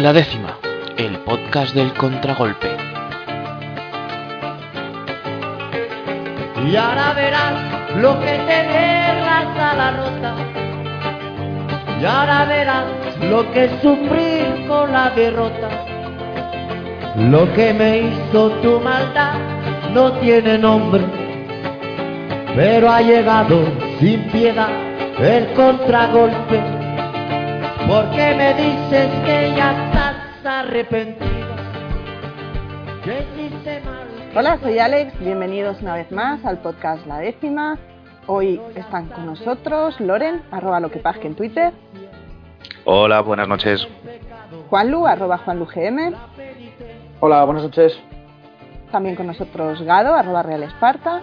La décima, el podcast del contragolpe. Y ahora verás lo que te la sala rota. Y ahora verás lo que es sufrir con la derrota. Lo que me hizo tu maldad no tiene nombre, pero ha llegado sin piedad el contragolpe. Porque me dices que ya estás arrepentida, que hiciste mal. Hola, soy Alex, bienvenidos una vez más al podcast La Décima. Hoy están con nosotros Loren, arroba lo que en Twitter. Hola, buenas noches. Juanlu, arroba juanlugm. Hola, buenas noches. También con nosotros Gado, arroba Real Esparta.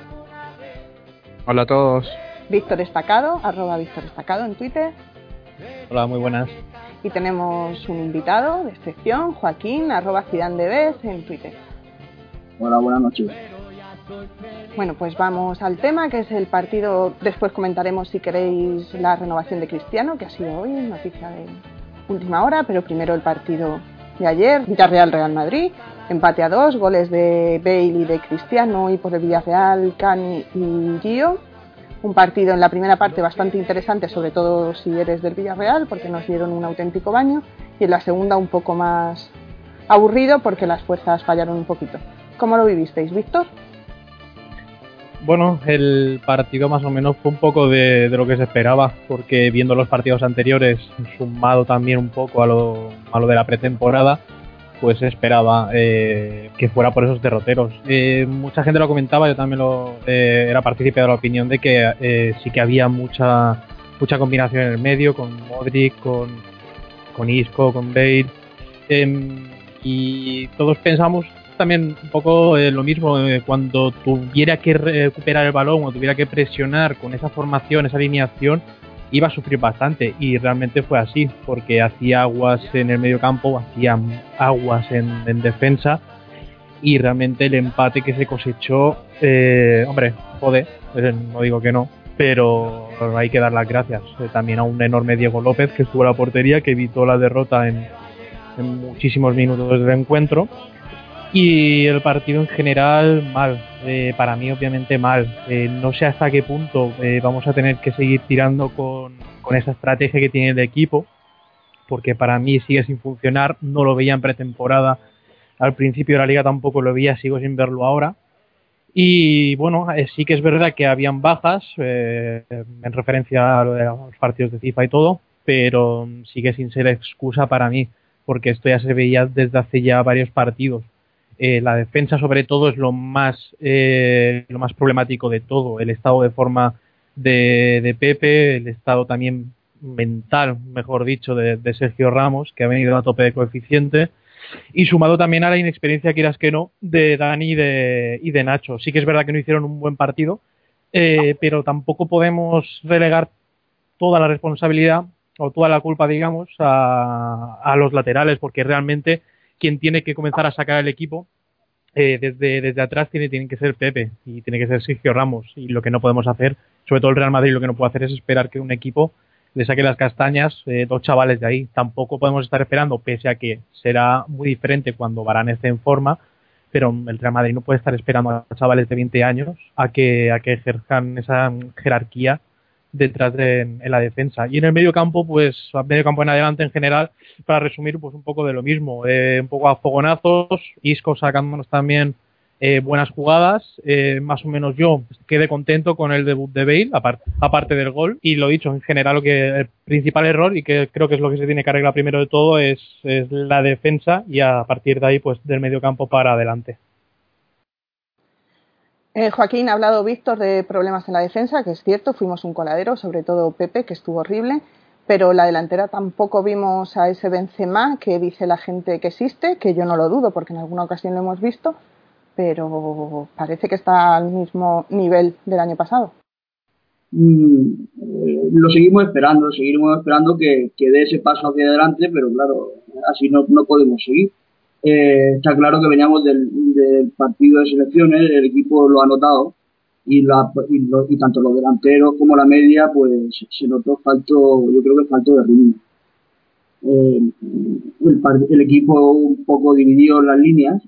Hola a todos. Víctor Estacado, arroba Víctor Estacado en Twitter. Hola, muy buenas. Y tenemos un invitado de excepción, Joaquín, arroba Debes en Twitter. Hola, buenas noches. Bueno, pues vamos al tema, que es el partido. Después comentaremos, si queréis, la renovación de Cristiano, que ha sido hoy, noticia de última hora, pero primero el partido de ayer, Villarreal-Real Madrid, empate a dos, goles de Bale y de Cristiano y por el Villarreal, Cani y Gio. Un partido en la primera parte bastante interesante, sobre todo si eres del Villarreal, porque nos dieron un auténtico baño, y en la segunda un poco más aburrido porque las fuerzas fallaron un poquito. ¿Cómo lo vivisteis, Víctor? Bueno, el partido más o menos fue un poco de, lo que se esperaba, porque viendo los partidos anteriores, sumado también un poco a lo, a lo de la pretemporada, pues esperaba eh, que fuera por esos derroteros. Eh, mucha gente lo comentaba, yo también lo eh, era partícipe de la opinión de que sí que había mucha mucha combinación en el medio, con Modric, con, con Isco, con Bale, em, y todos pensamos también un poco eh, lo mismo, eh, cuando tuviera que recuperar el balón o tuviera que presionar con esa formación, esa alineación, iba a sufrir bastante y realmente fue así, porque hacía aguas en el medio campo, hacía aguas en, defensa y realmente el empate que se cosechó, eh, hombre, joder, no digo que no, pero hay que dar las gracias. También a un enorme Diego López que estuvo a la portería, que evitó la derrota en, en muchísimos minutos del encuentro y el partido en general, mal. Eh, para mí, obviamente, mal. Eh, no sé hasta qué punto eh, vamos a tener que seguir tirando con, esa estrategia que tiene el equipo, porque para mí sigue sin funcionar. No lo veía en pretemporada. Al principio de la liga tampoco lo veía, sigo sin verlo ahora. Y bueno, sí que es verdad que habían bajas en referencia a los partidos de FIFA y todo, pero sigue sin ser excusa para mí, porque esto ya se veía desde hace ya varios partidos eh, la defensa sobre todo es lo más, eh, lo más problemático de todo. El estado de forma de, Pepe, el estado también mental, mejor dicho, de, Sergio Ramos, que ha venido a tope de coeficiente, y sumado también a la inexperiencia, quieras que no, de Dani y de, y de Nacho. Sí que es verdad que no hicieron un buen partido, eh, pero tampoco podemos relegar toda la responsabilidad o toda la culpa, digamos, a, a los laterales, porque realmente quien tiene que comenzar a sacar el equipo eh, desde, desde atrás tiene, tiene que ser Pepe y tiene que ser Sergio Ramos. Y lo que no podemos hacer, sobre todo el Real Madrid, lo que no puede hacer es esperar que un equipo le saque las castañas eh, dos chavales de ahí. Tampoco podemos estar esperando, pese a que será muy diferente cuando Varane esté en forma, pero el Real Madrid no puede estar esperando a chavales de 20 años a que, a que ejerzan esa jerarquía detrás de en la defensa. Y en el medio campo, pues, medio campo en adelante en general, para resumir, pues un poco de lo mismo. Eh, un poco a fogonazos, Isco sacándonos también eh, buenas jugadas. Eh, más o menos yo quedé contento con el debut de Bale, aparte, del gol. Y lo dicho, en general, lo que el principal error, y que creo que es lo que se tiene que arreglar primero de todo, es, es la defensa y a partir de ahí, pues, del medio campo para adelante. Eh, Joaquín, ha hablado Víctor de problemas en la defensa, que es cierto, fuimos un coladero, sobre todo Pepe, que estuvo horrible, pero la delantera tampoco vimos a ese Benzema que dice la gente que existe, que yo no lo dudo porque en alguna ocasión lo hemos visto, pero parece que está al mismo nivel del año pasado. Mm, eh, lo seguimos esperando, seguiremos esperando que, dé ese paso hacia adelante, pero claro, así no, no podemos seguir. Eh, está claro que veníamos del, partido de selecciones, el equipo lo ha notado y, la, y, tanto los delanteros como la media, pues se notó falto, yo creo que falto de ritmo. Eh, el, equipo un poco dividido las líneas,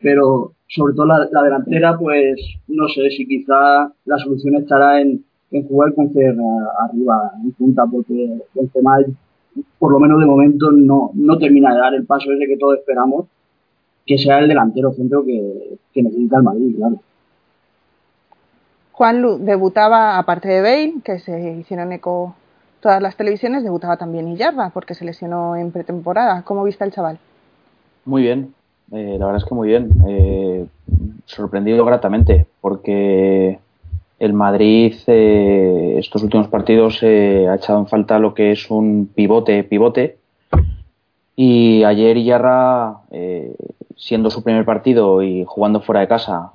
pero sobre todo la, la, delantera, pues no sé si quizá la solución estará en, jugar con arriba en punta, porque el tema, por lo menos de momento, no, no termina de dar el paso ese que todos esperamos, que sea el delantero centro que, que necesita el Madrid, claro. Juan Lu debutaba, aparte de Bale, que se hicieron eco todas las televisiones, debutaba también Iyarra, porque se lesionó en pretemporada. ¿Cómo viste el chaval? Muy bien, eh, la verdad es que muy bien. Eh, sorprendido gratamente, porque el Madrid eh, estos últimos partidos ha echado en falta lo que es un pivote, pivote. Y ayer Iyarra, siendo su primer partido y jugando fuera de casa,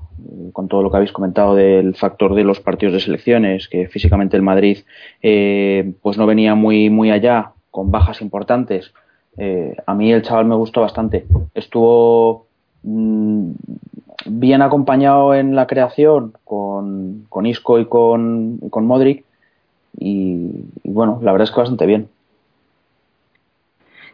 con todo lo que habéis comentado del factor de los partidos de selecciones, que físicamente el Madrid eh, pues no venía muy, muy allá, con bajas importantes. Eh, a mí el chaval me gustó bastante. Estuvo bien acompañado en la creación con, con Isco y con, con Modric. Y, y, bueno, la verdad es que bastante bien.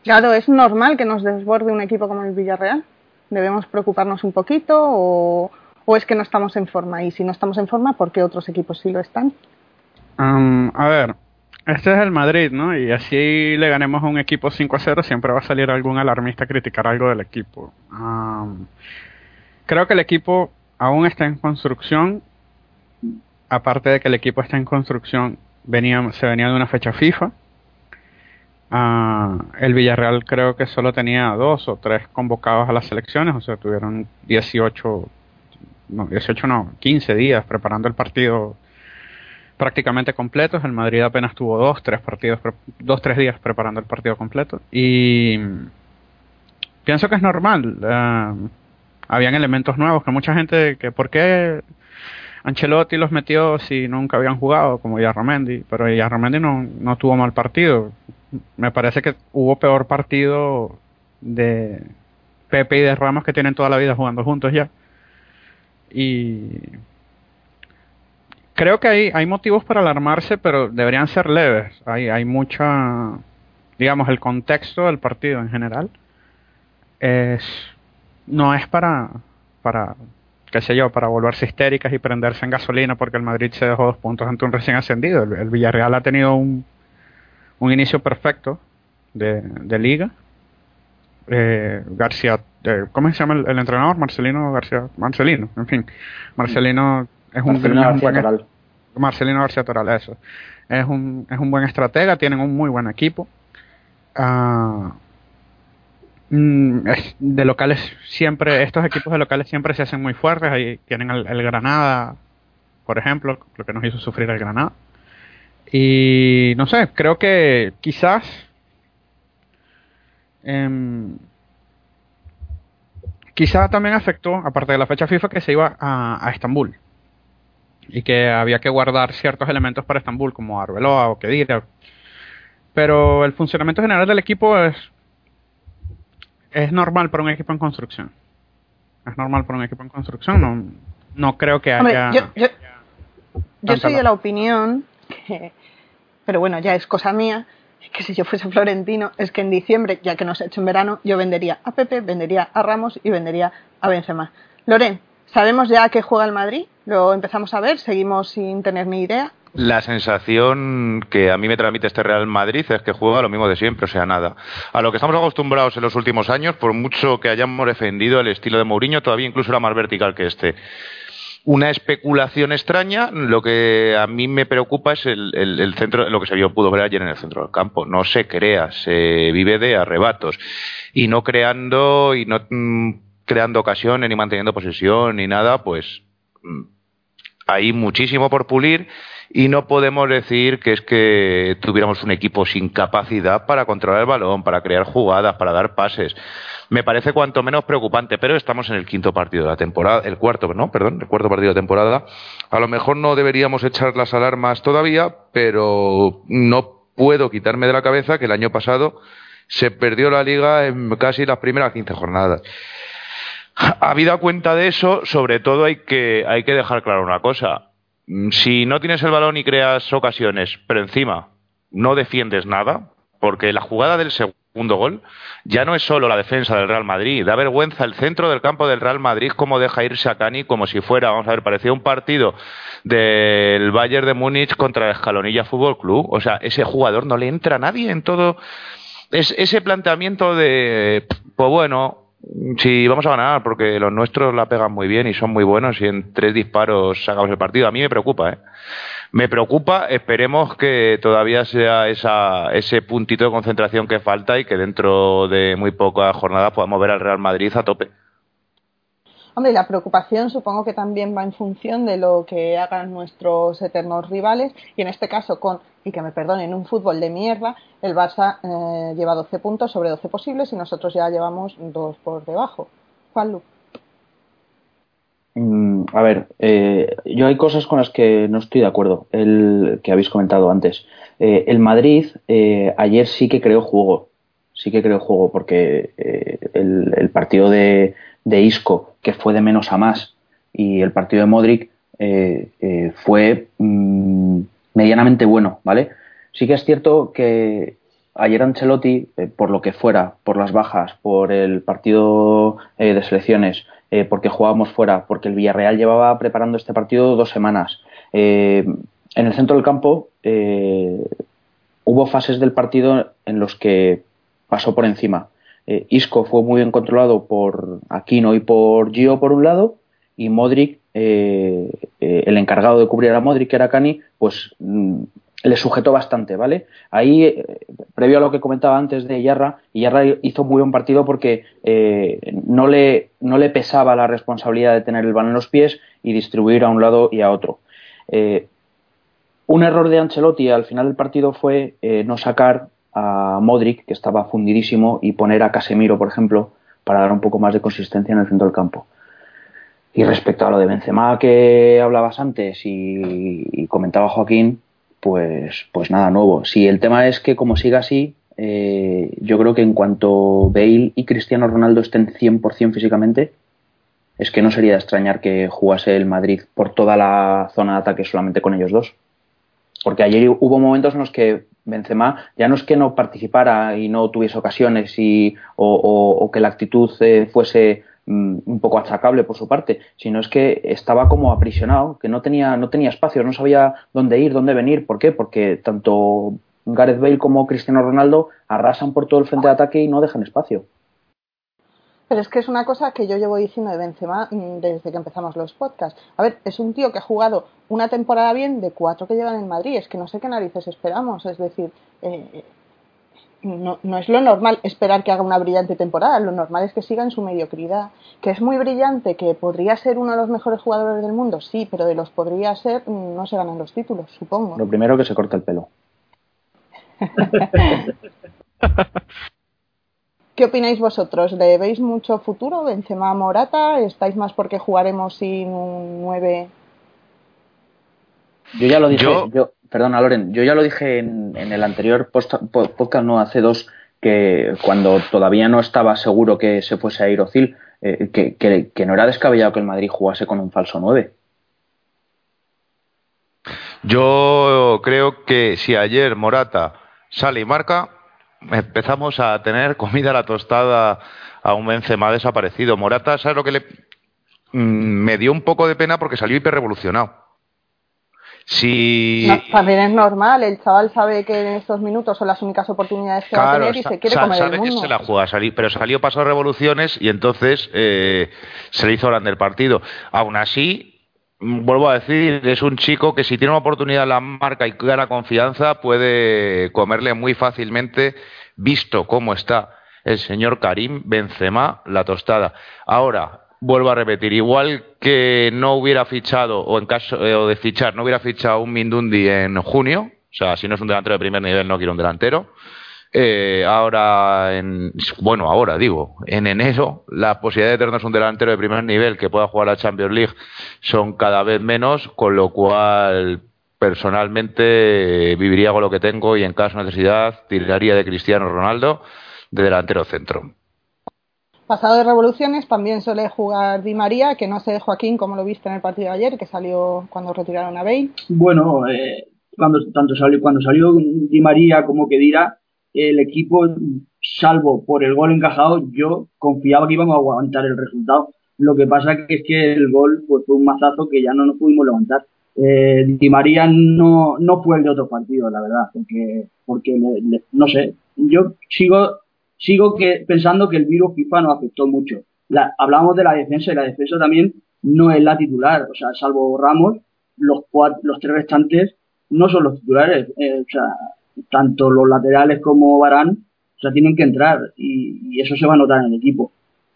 Claro, es normal que nos desborde un equipo como el Villarreal. ¿Debemos preocuparnos un poquito o, ¿O es que no estamos en forma? Y si no estamos en forma, ¿por qué otros equipos sí lo están? a ver, este es el Madrid, ¿no? Y así le ganemos a un equipo 5 a 0, siempre va a salir algún alarmista a criticar algo del equipo. creo que el equipo aún está en construcción. Aparte de que el equipo está en construcción, venía, se venía de una fecha FIFA. Uh, el Villarreal creo que solo tenía dos o tres convocados a las selecciones, o sea, tuvieron 18 no, 18 no, 15 días preparando el partido prácticamente completos. El Madrid apenas tuvo dos, tres partidos, dos, tres días preparando el partido completo. Y pienso que es normal. Uh, habían elementos nuevos que mucha gente, que por qué Ancelotti los metió si nunca habían jugado, como Yarramendi, pero Yarramendi no, no tuvo mal partido. Me parece que hubo peor partido de Pepe y de Ramos que tienen toda la vida jugando juntos ya. Y creo que hay, hay motivos para alarmarse, pero deberían ser leves. Hay, hay mucha, digamos, el contexto del partido en general es no es para, para, qué sé yo, para volverse histéricas y prenderse en gasolina porque el Madrid se dejó dos puntos ante un recién ascendido. El, Villarreal ha tenido un, un inicio perfecto de, de liga. Eh, García ¿cómo se llama el, entrenador? Marcelino García, Marcelino, en fin, Marcelino es un, Marcelino García Toral. Marcelino García Toral, eso. Es un, es un buen estratega, tienen un muy buen equipo. Uh, de locales siempre, estos equipos de locales siempre se hacen muy fuertes, ahí tienen el, Granada, por ejemplo, lo que nos hizo sufrir el Granada. Y no sé, creo que quizás eh, Quizá también afectó, aparte de la fecha FIFA, que se iba a, Estambul y que había que guardar ciertos elementos para Estambul, como Arbeloa o Kedira. Pero el funcionamiento general del equipo es, es normal para un equipo en construcción. Es normal para un equipo en construcción. No, no creo que haya. yo, soy de la opinión que, pero bueno, ya es cosa mía, que si yo fuese florentino, es que en diciembre, ya que nos ha hecho en verano, yo vendería a Pepe, vendería a Ramos y vendería a Benzema. Loren, ¿sabemos ya que juega el Madrid? ¿Lo empezamos a ver? ¿Seguimos sin tener ni idea? La sensación que a mí me transmite este Real Madrid es que juega lo mismo de siempre, o sea, nada. A lo que estamos acostumbrados en los últimos años, por mucho que hayamos defendido el estilo de Mourinho, todavía incluso era más vertical que este una especulación extraña. Lo que a mí me preocupa es el, centro, lo que se vio, pudo ver ayer en el centro del campo. No se crea, se vive de arrebatos y no creando y no mm, creando ocasiones ni manteniendo posesión ni nada, pues mm, hay muchísimo por pulir y no podemos decir que es que tuviéramos un equipo sin capacidad para controlar el balón, para crear jugadas, para dar pases. Me parece cuanto menos preocupante, pero estamos en el quinto partido de la temporada, el cuarto, no, perdón, el cuarto partido de temporada. A lo mejor no deberíamos echar las alarmas todavía, pero no puedo quitarme de la cabeza que el año pasado se perdió la liga en casi las primeras 15 jornadas. Habida cuenta de eso, sobre todo hay que, hay que dejar claro una cosa. Si no tienes el balón y creas ocasiones, pero encima no defiendes nada, porque la jugada del segundo gol ya no es solo la defensa del Real Madrid, da vergüenza el centro del campo del Real Madrid como deja irse a Cani como si fuera, vamos a ver, parecía un partido del Bayern de Múnich contra el Escalonilla Fútbol Club, o sea, ese jugador no le entra a nadie en todo. Es ese planteamiento de pues bueno, si vamos a ganar porque los nuestros la pegan muy bien y son muy buenos y en tres disparos sacamos el partido, a mí me preocupa, ¿eh? me preocupa. Esperemos que todavía sea esa, ese puntito de concentración que falta y que dentro de muy pocas jornadas podamos ver al Real Madrid a tope. Hombre, la preocupación supongo que también va en función de lo que hagan nuestros eternos rivales y en este caso con, y que me perdonen, un fútbol de mierda, el Barça eh, lleva 12 puntos sobre 12 posibles y nosotros ya llevamos dos por debajo. Juan Lu. Mm, a ver, eh, yo hay cosas con las que no estoy de acuerdo, el que habéis comentado antes. Eh, el Madrid ayer sí que creó juego, sí que creó juego porque el, partido de, Isco, que fue de menos a más, y el partido de Modric fue mm, medianamente bueno, ¿vale? Sí que es cierto que ayer Ancelotti, por lo que fuera, por las bajas, por el partido de selecciones, eh, porque jugábamos fuera, porque el Villarreal llevaba preparando este partido dos semanas. Eh, en el centro del campo eh, hubo fases del partido en los que pasó por encima. Isco fue muy bien controlado por Aquino y por Gio por un lado, y Modric, el encargado de cubrir a Modric, que era Cani, pues mm, le sujetó bastante, ¿vale? Ahí, eh, previo a lo que comentaba antes de Yarra, Yarra hizo muy buen partido porque eh, no, le, no le pesaba la responsabilidad de tener el balón en los pies y distribuir a un lado y a otro. Eh, un error de Ancelotti al final del partido fue no sacar a Modric, que estaba fundidísimo, y poner a Casemiro, por ejemplo, para dar un poco más de consistencia en el centro del campo. Y respecto a lo de Benzema que hablabas antes y comentaba Joaquín, pues, pues nada nuevo. Si el tema es que como siga así, eh, yo creo que en cuanto Bale y Cristiano Ronaldo estén 100% físicamente, es que no sería de extrañar que jugase el Madrid por toda la zona de ataque solamente con ellos dos. Porque ayer hubo momentos en los que Benzema ya no es que no participara y no tuviese ocasiones y, o, que la actitud eh, fuese Mm, un poco achacable por su parte, sino es que estaba como aprisionado, que no tenía, no tenía espacio, no sabía dónde ir, dónde venir. ¿Por qué? Porque tanto Gareth Bale como Cristiano Ronaldo arrasan por todo el frente de ataque y no dejan espacio. Pero es que es una cosa que yo llevo diciendo de Benzema mm, desde que empezamos los podcasts. A ver, es un tío que ha jugado una temporada bien de cuatro que llevan en Madrid. Es que no sé qué narices esperamos. Es decir, eh, no, no, es lo normal esperar que haga una brillante temporada, lo normal es que siga en su mediocridad. Que es muy brillante, que podría ser uno de los mejores jugadores del mundo, sí, pero de los podría ser, mm, no se ganan los títulos, supongo. Lo primero que se corta el pelo. ¿Qué opináis vosotros? ¿Le veis mucho futuro Benzema Morata? ¿Estáis más porque jugaremos sin un 9? Yo ya lo dije, yo, perdona Loren, yo ya lo dije en, el anterior podcast, no hace dos, que cuando todavía no estaba seguro que se fuese a ir Ocil, eh, que, no era descabellado que el Madrid jugase con un falso 9. Yo creo que si ayer Morata sale y marca, empezamos a tener comida a la tostada a un Benzema desaparecido. Morata, ¿sabes lo que le...? Mm, me dio un poco de pena porque salió hiperrevolucionado si... también es normal, el chaval sabe que en estos minutos son las únicas oportunidades que va a tener y se quiere comer el mundo. que se la juega, pero salió paso revoluciones y entonces eh, se le hizo grande el partido. Aún así, vuelvo a decir, es un chico que si tiene una oportunidad la marca y gana confianza puede comerle muy fácilmente, visto cómo está el señor Karim Benzema la tostada. Ahora, vuelvo a repetir, igual que no hubiera fichado, o en caso eh, o de fichar, no hubiera fichado un Mindundi en junio, o sea, si no es un delantero de primer nivel, no quiero un delantero. Eh, ahora, en, bueno, ahora digo, en enero, la posibilidad de tenernos un delantero de primer nivel que pueda jugar la Champions League son cada vez menos, con lo cual personalmente viviría con lo que tengo y en caso de necesidad tiraría de Cristiano Ronaldo de delantero centro. Pasado de revoluciones, también suele jugar Di María, que no sé, Joaquín, como lo viste en el partido de ayer, que salió cuando retiraron a Bale. Bueno, eh, cuando, tanto salió, cuando salió Di María como que dirá, el equipo, salvo por el gol encajado, yo confiaba que íbamos a aguantar el resultado. Lo que pasa es que el gol fue un mazazo que ya no nos pudimos levantar. Eh, Di María no, no fue el de otros partidos, la verdad, porque, porque no sé, yo sigo, sigo que, pensando que el virus FIFA nos afectó mucho. La, hablamos de la defensa y la defensa también no es la titular, o sea, salvo Ramos, los, cuatro, los tres restantes no son los titulares, eh, o sea, tanto los laterales como Barán, o sea, tienen que entrar y, eso se va a notar en el equipo.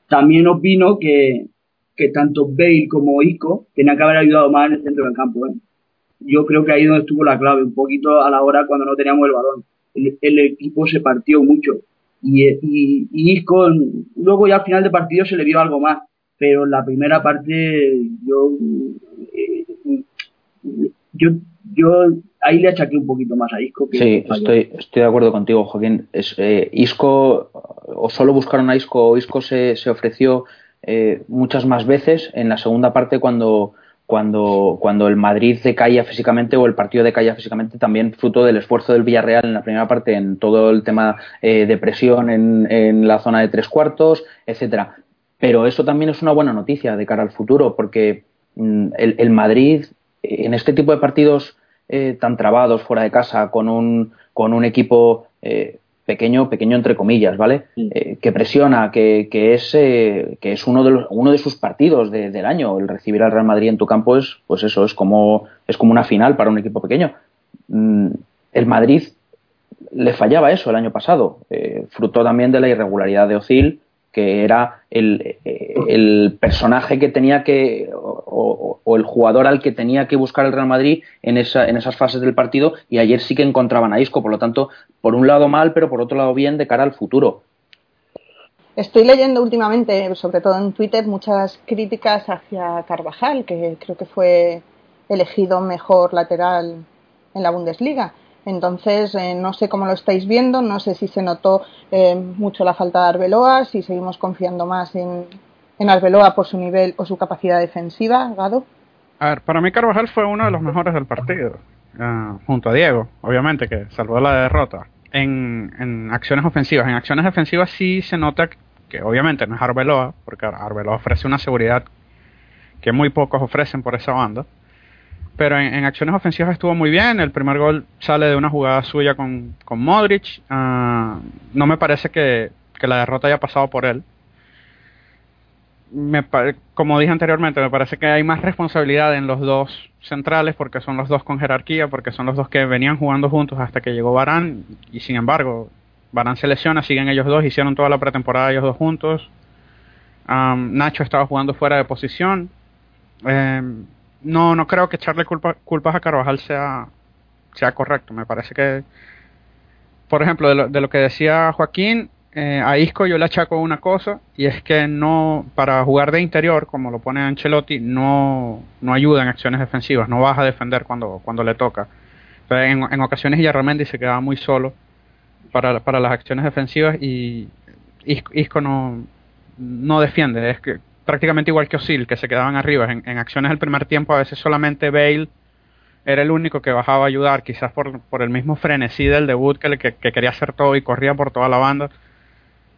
También opino que, que tanto Bale como Isco tenían que haber ayudado más en el centro del campo. ¿eh? Yo creo que ahí es donde estuvo la clave, un poquito a la hora cuando no teníamos el balón. El, equipo se partió mucho y, y, Isco luego ya al final de partido se le vio algo más, pero en la primera parte yo eh, yo yo ahí le achaqué un poquito más a Isco. sí, estoy, estoy de acuerdo contigo, Joaquín. Es, eh, Isco, o solo buscaron a Isco, o Isco se, se ofreció eh, muchas más veces en la segunda parte cuando, cuando, cuando el Madrid decaía físicamente o el partido decaía físicamente, también fruto del esfuerzo del Villarreal en la primera parte en todo el tema eh, de presión en, en la zona de tres cuartos, etcétera. Pero eso también es una buena noticia de cara al futuro, porque mm, el, el Madrid en este tipo de partidos eh, tan trabados fuera de casa, con un, con un equipo eh, pequeño, pequeño entre comillas, ¿vale? Eh, que presiona, que, que es, que es uno, de los, uno de sus partidos del año. El recibir al Real Madrid en tu campo es, pues eso, es como, es como una final para un equipo pequeño. Mm, el Madrid le fallaba eso el año pasado, fruto también de la irregularidad de Ozil que era el, el, personaje que tenía que, o, el jugador al que tenía que buscar el Real Madrid en, esa, en esas fases del partido, y ayer sí que encontraban a Isco, por lo tanto, por un lado mal, pero por otro lado bien de cara al futuro. Estoy leyendo últimamente, sobre todo en Twitter, muchas críticas hacia Carvajal, que creo que fue elegido mejor lateral en la Bundesliga. Entonces, eh, no sé cómo lo estáis viendo, no sé si se notó eh, mucho la falta de Arbeloa, si seguimos confiando más en, en Arbeloa por su nivel o su capacidad defensiva, Gado. A ver, para mí Carvajal fue uno de los mejores del partido, uh, junto a Diego, obviamente, que salvó la derrota. En, en acciones ofensivas, en acciones defensivas sí se nota que obviamente no es Arbeloa, porque Arbeloa ofrece una seguridad que muy pocos ofrecen por esa banda pero en, acciones ofensivas estuvo muy bien. El primer gol sale de una jugada suya con, con Modric. Ah, no me parece que, la derrota haya pasado por él. Como dije anteriormente, me parece que hay más responsabilidad en los dos centrales porque son los dos con jerarquía, porque son los dos que venían jugando juntos hasta que llegó Barán y sin embargo Barán se lesiona, siguen ellos dos, hicieron toda la pretemporada ellos dos juntos. Ah, Nacho estaba jugando fuera de posición. Eh, no, no creo que echarle culpa, culpas a Carvajal sea, sea correcto. Me parece que, por ejemplo, de lo, que decía Joaquín, eh, a Isco yo le achaco una cosa y es que no para jugar de interior como lo pone Ancelotti no, no ayuda en acciones defensivas no vas a defender cuando, cuando le toca en, en ocasiones Yarramendi se quedaba muy solo para, para las acciones defensivas y Isco, no, no defiende es que prácticamente igual que Osil, que se quedaban arriba. En, acciones del primer tiempo a veces solamente Bale era el único que bajaba a ayudar, quizás por, por el mismo frenesí del debut que, que, quería hacer todo y corría por toda la banda.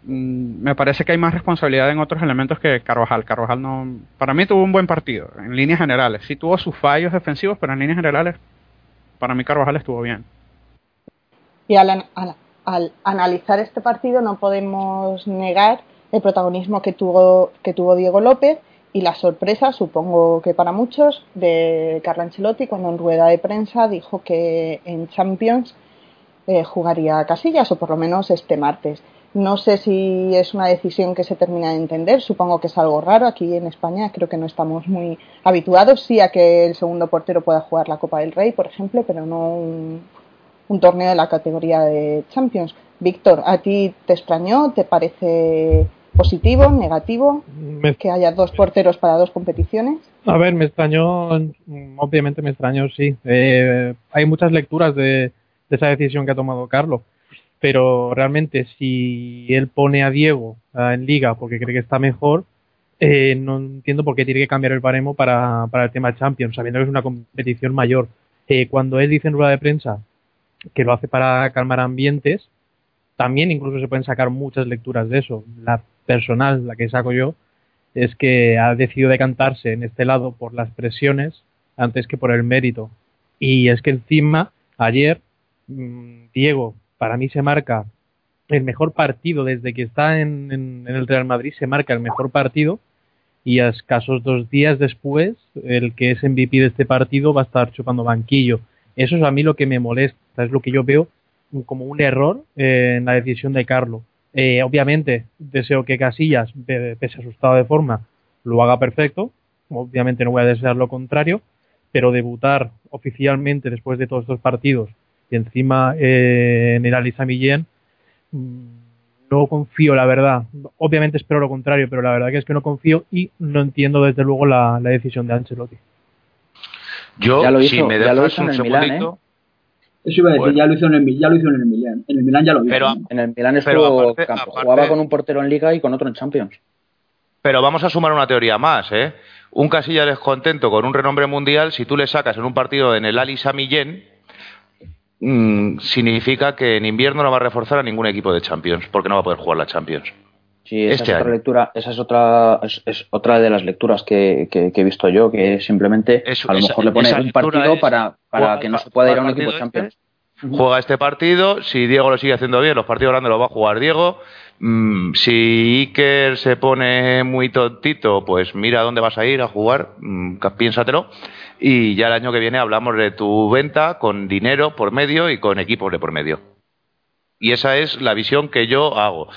Mm, me parece que hay más responsabilidad en otros elementos que Carvajal. Carvajal no, para mí tuvo un buen partido, en líneas generales. Sí tuvo sus fallos defensivos, pero en líneas generales, para mí Carvajal estuvo bien. Y al, al analizar este partido no podemos negar el protagonismo que tuvo, que tuvo Diego López y la sorpresa, supongo que para muchos, de Carlo Ancelotti cuando en rueda de prensa dijo que en Champions eh, jugaría Casillas, o por lo menos este martes. No sé si es una decisión que se termina de entender, supongo que es algo raro. Aquí en España creo que no estamos muy habituados, sí a que el segundo portero pueda jugar la Copa del Rey, por ejemplo, pero no un, un torneo de la categoría de Champions. Víctor, ¿a ti te extrañó? ¿Te parece positivo, negativo Me- que haya dos porteros para dos competiciones? A ver, me extrañó, obviamente me extrañó, sí. Eh, hay muchas lecturas de, de esa decisión que ha tomado Carlos, pero realmente si él pone a Diego en liga porque cree que está mejor, eh, no entiendo por qué tiene que cambiar el baremo para, para el tema Champions, sabiendo que es una competición mayor. Eh, cuando él dice en rueda de prensa que lo hace para calmar ambientes, también incluso se pueden sacar muchas lecturas de eso. La personal, la que saco yo, es que ha decidido decantarse en este lado por las presiones antes que por el mérito. Y es que encima, ayer, mm, Diego, para mí se marca el mejor partido desde que está en, en- el Real Madrid, se marca el mejor partido y a escasos dos días después, el que es MVP de este partido va a estar chupando banquillo. Eso es a mí lo que me molesta, es lo que yo veo como un error eh, en la decisión de Carlos. Eh, obviamente, deseo que Casillas, pe- pese a su estado de forma, lo haga perfecto. Obviamente no voy a desear lo contrario, pero debutar oficialmente después de todos estos partidos y encima eh, en el Alisa Millén, mm, no confío, la verdad. Obviamente espero lo contrario, pero la verdad que es que no confío y no entiendo desde luego la, la decisión de Ancelotti. Yo, Ya lo si hizo- me ya lo dejas hizo en un el Milán, segundito, Eso iba a decir, Bueno. ya lo hizo en el, ya lo hizo en el Milán. En el Milán ya lo hizo. Pero- ¿no? En el Milán Pero estuvo, aparte- campo- aparte- jugaba con un portero en Liga y con otro en Champions. Pero vamos a sumar una teoría más, ¿eh? Un Casillas descontento con un renombre mundial, si tú le sacas en un partido en el Ali Samillén, mm, significa que en invierno no va a reforzar a ningún equipo de Champions, porque no va a poder jugar la Champions. Sí, esa Este es otra año. lectura, esa es otra, es, es otra de las lecturas que, que- que he visto yo, que simplemente Eso- a lo esa- mejor le pone un partido es, para, para juega que no se pueda ir a un equipo partido Champions. Juega este partido, si Diego lo sigue haciendo bien, los partidos grandes los va a jugar Diego. Mm, si Iker se pone muy tontito, pues mira dónde vas a ir a jugar, mm, piénsatelo. Y ya el año que viene hablamos de tu venta con dinero por medio y con equipos de por medio. Y esa es la visión que yo hago.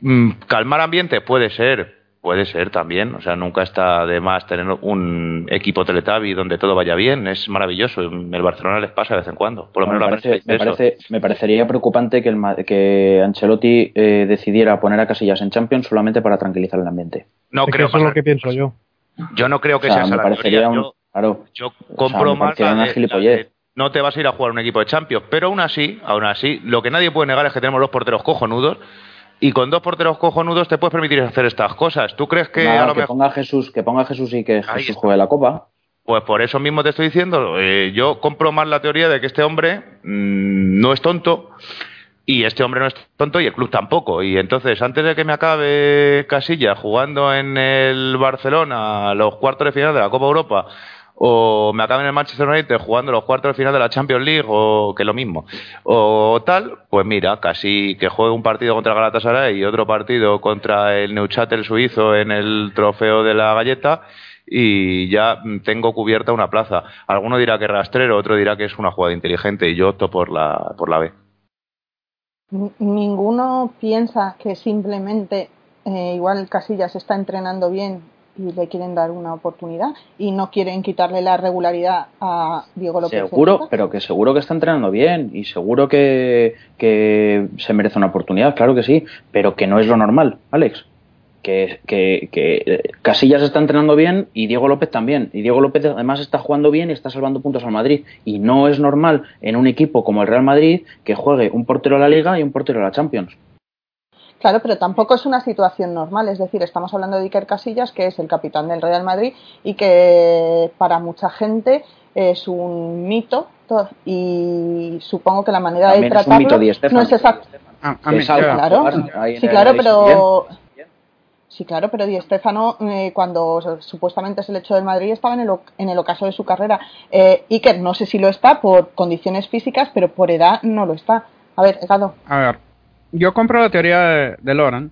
Mm, calmar ambiente puede ser, puede ser también. O sea, nunca está de más tener un equipo Teletabi donde todo vaya bien. Es maravilloso. El Barcelona les pasa de vez en cuando. Por lo Bueno, menos me, la parece- me, parece- me parecería preocupante que, el, Ma- que Ancelotti eh, decidiera poner a Casillas en Champions solamente para tranquilizar el ambiente. No Es que creo eso es lo que pienso yo. Yo no creo que O sea, sea me parecería un- Yo, claro, yo o sea, compro me más parecería la una de- la gilipollez. de no te vas a ir a jugar un equipo de Champions, pero aún así, aún así, lo que nadie puede negar es que tenemos dos porteros cojonudos y con dos porteros cojonudos te puedes permitir hacer estas cosas. ¿Tú crees que Nada, a lo que mejor ponga Jesús, que ponga a Jesús y que Jesús juegue la Copa. Pues por eso mismo te estoy diciendo, eh, yo compro más la teoría de que este hombre mm, no es tonto y este hombre no es tonto y el club tampoco. Y entonces, antes de que me acabe Casilla jugando en el Barcelona los cuartos de final de la Copa Europa o me acabe en el Manchester United jugando los cuartos de final de la Champions League o que lo mismo o tal, pues mira, casi que juegue un partido contra Galatasaray y otro partido contra el Neuchâtel suizo en el trofeo de la galleta y ya tengo cubierta una plaza. Alguno dirá que rastrero, otro dirá que es una jugada inteligente y yo opto por la, por la B. Ninguno piensa que simplemente eh, igual Casillas está entrenando bien y le quieren dar una oportunidad y no quieren quitarle la regularidad a Diego López. Seguro, pero que seguro que está entrenando bien y seguro que, que se merece una oportunidad, claro que sí, pero que no es lo normal, Alex. Que, que, que eh, Casillas está entrenando bien y Diego López también. Y Diego López además está jugando bien y está salvando puntos al Madrid. Y no es normal en un equipo como el Real Madrid que juegue un portero a la Liga y un portero a la Champions. Claro, pero tampoco es una situación normal. Es decir, estamos hablando de Iker Casillas, que es el capitán del Real Madrid y que para mucha gente es un mito. to- Y supongo que la manera También de es un mito tratarlo Di no es exacta. A, a Que mí, salga ya, a Claro, sí, el claro, pero sí, claro, pero Di Stéfano eh, cuando supuestamente se le echó del Madrid estaba en el, o- en el ocaso de su carrera. Eh, Iker no sé si lo está por condiciones físicas, pero por edad no lo está. A ver, Gado, A ver, yo compro la teoría de, de Loran,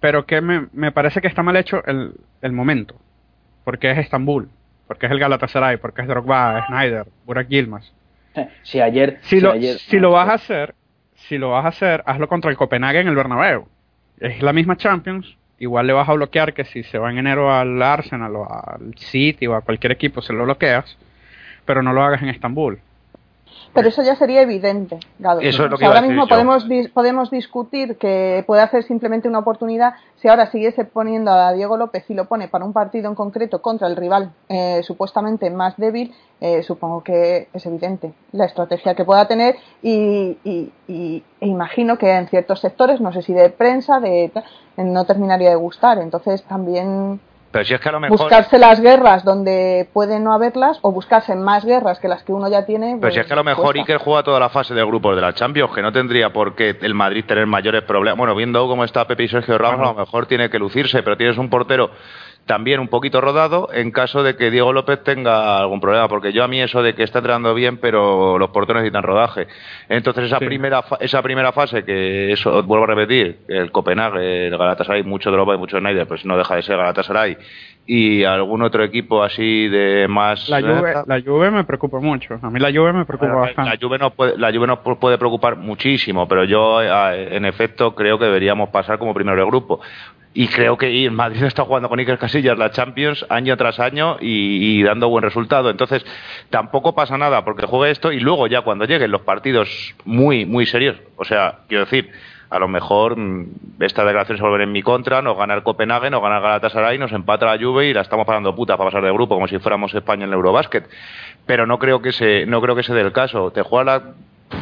pero que me, me parece que está mal hecho el, el momento. Porque es Estambul, porque es el Galatasaray, porque es Drogba, Snyder, Burak Yilmaz. Si ayer, Si, si lo, ayer- si lo vas a hacer, si lo vas a hacer, hazlo contra el Copenhague en el Bernabéu. es la misma Champions, igual le vas a bloquear que si se va en enero al Arsenal o al City o a cualquier equipo se lo bloqueas, pero no lo hagas en Estambul. Pero eso ya sería evidente, Gado. Eso es lo O que sea, iba a ahora decir mismo yo. podemos, dis- podemos discutir que puede hacer simplemente una oportunidad si ahora siguiese poniendo a Diego López y lo pone para un partido en concreto contra el rival eh, supuestamente más débil, eh, supongo que es evidente la estrategia que pueda tener y, y- y- e imagino que en ciertos sectores, no sé si de prensa, de no terminaría de gustar. Entonces también Pero si es que a lo mejor. buscarse las guerras donde puede no haberlas o buscarse más guerras que las que uno ya tiene. Pero si pues, es que a lo mejor cuesta. Iker juega toda la fase de grupos de la Champions, que no tendría por qué el Madrid tener mayores problemas. Bueno, viendo cómo está Pepe y Sergio Ramos, a lo mejor tiene que lucirse, pero tienes un portero también un poquito rodado en caso de que Diego López tenga algún problema, porque yo a mí eso de que está entrenando bien, pero los porteros necesitan rodaje. Entonces esa Sí. primera esa primera fase que eso vuelvo a repetir, el Copenhague, el Galatasaray, mucho Drogba y mucho Schneider, pues no deja de ser Galatasaray y algún otro equipo así de más La Juve, la Juve me preocupa mucho. A mí la Juve me preocupa bueno, bastante. la Juve, nos puede, la Juve nos pu- puede preocupar muchísimo, pero yo, eh, en efecto, creo que deberíamos pasar como primero de grupo. Y creo que y el Madrid está jugando con Iker Casillas la Champions año tras año y, dando buen resultado. Entonces, tampoco pasa nada porque juegue esto y luego ya cuando lleguen los partidos muy, muy serios. O sea, quiero decir, a lo mejor mm, esta declaración se volverá en mi contra, nos gana el Copenhague, nos gana Galatasaray, nos empata la Juve y la estamos parando puta para pasar de grupo como si fuéramos España en el Eurobásquet. Pero no creo que se, no creo que se dé el caso. Te juega la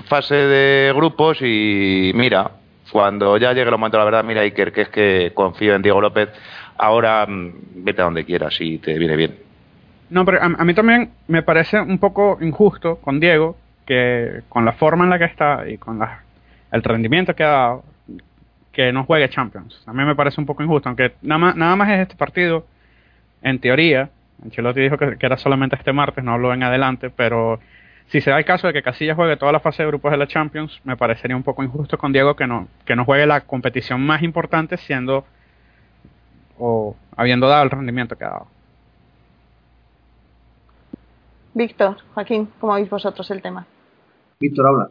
fase de grupos y mira, cuando ya llegue el momento la verdad, mira Iker, que es que confío en Diego López, ahora mm, vete a donde quieras y te viene bien. No, pero a, a mí también me parece un poco injusto con Diego que con la forma en la que está y con la- el rendimiento que ha dado, que no juegue Champions. A mí me parece un poco injusto, aunque nada más, nada más es este partido, en teoría, Ancelotti dijo que, que era solamente este martes, no habló en adelante, pero si se da el caso de que Casillas juegue toda la fase de grupos de la Champions, me parecería un poco injusto con Diego que no, que no juegue la competición más importante siendo o habiendo dado el rendimiento que ha dado. Víctor, Joaquín, ¿cómo veis vosotros el tema? Víctor, habla.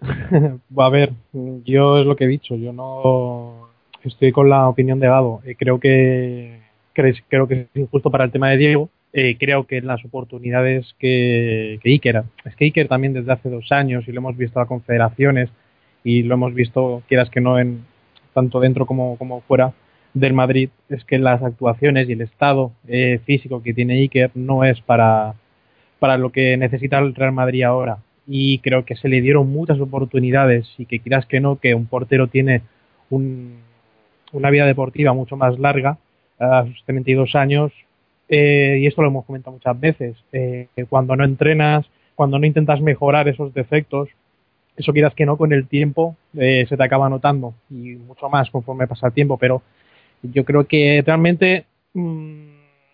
a ver, yo es lo que he dicho, yo no estoy con la opinión de Gado. Eh, creo que cre- creo que es injusto para el tema de Diego. Eh, creo que las oportunidades que, que Iker, es que Iker también desde hace dos años y lo hemos visto a confederaciones y lo hemos visto, quieras que no, en tanto dentro como, como fuera del Madrid, es que las actuaciones y el estado eh, físico que tiene Iker no es para, para lo que necesita el Real Madrid ahora. Y creo que se le dieron muchas oportunidades y que quieras que no, que un portero tiene un- una vida deportiva mucho más larga a sus 32 años. Eh, y esto lo hemos comentado muchas veces. eh, cuando no entrenas, cuando no intentas mejorar esos defectos, eso quieras que no, con el tiempo eh, se te acaba notando y mucho más conforme pasa el tiempo. Pero yo creo que realmente mm,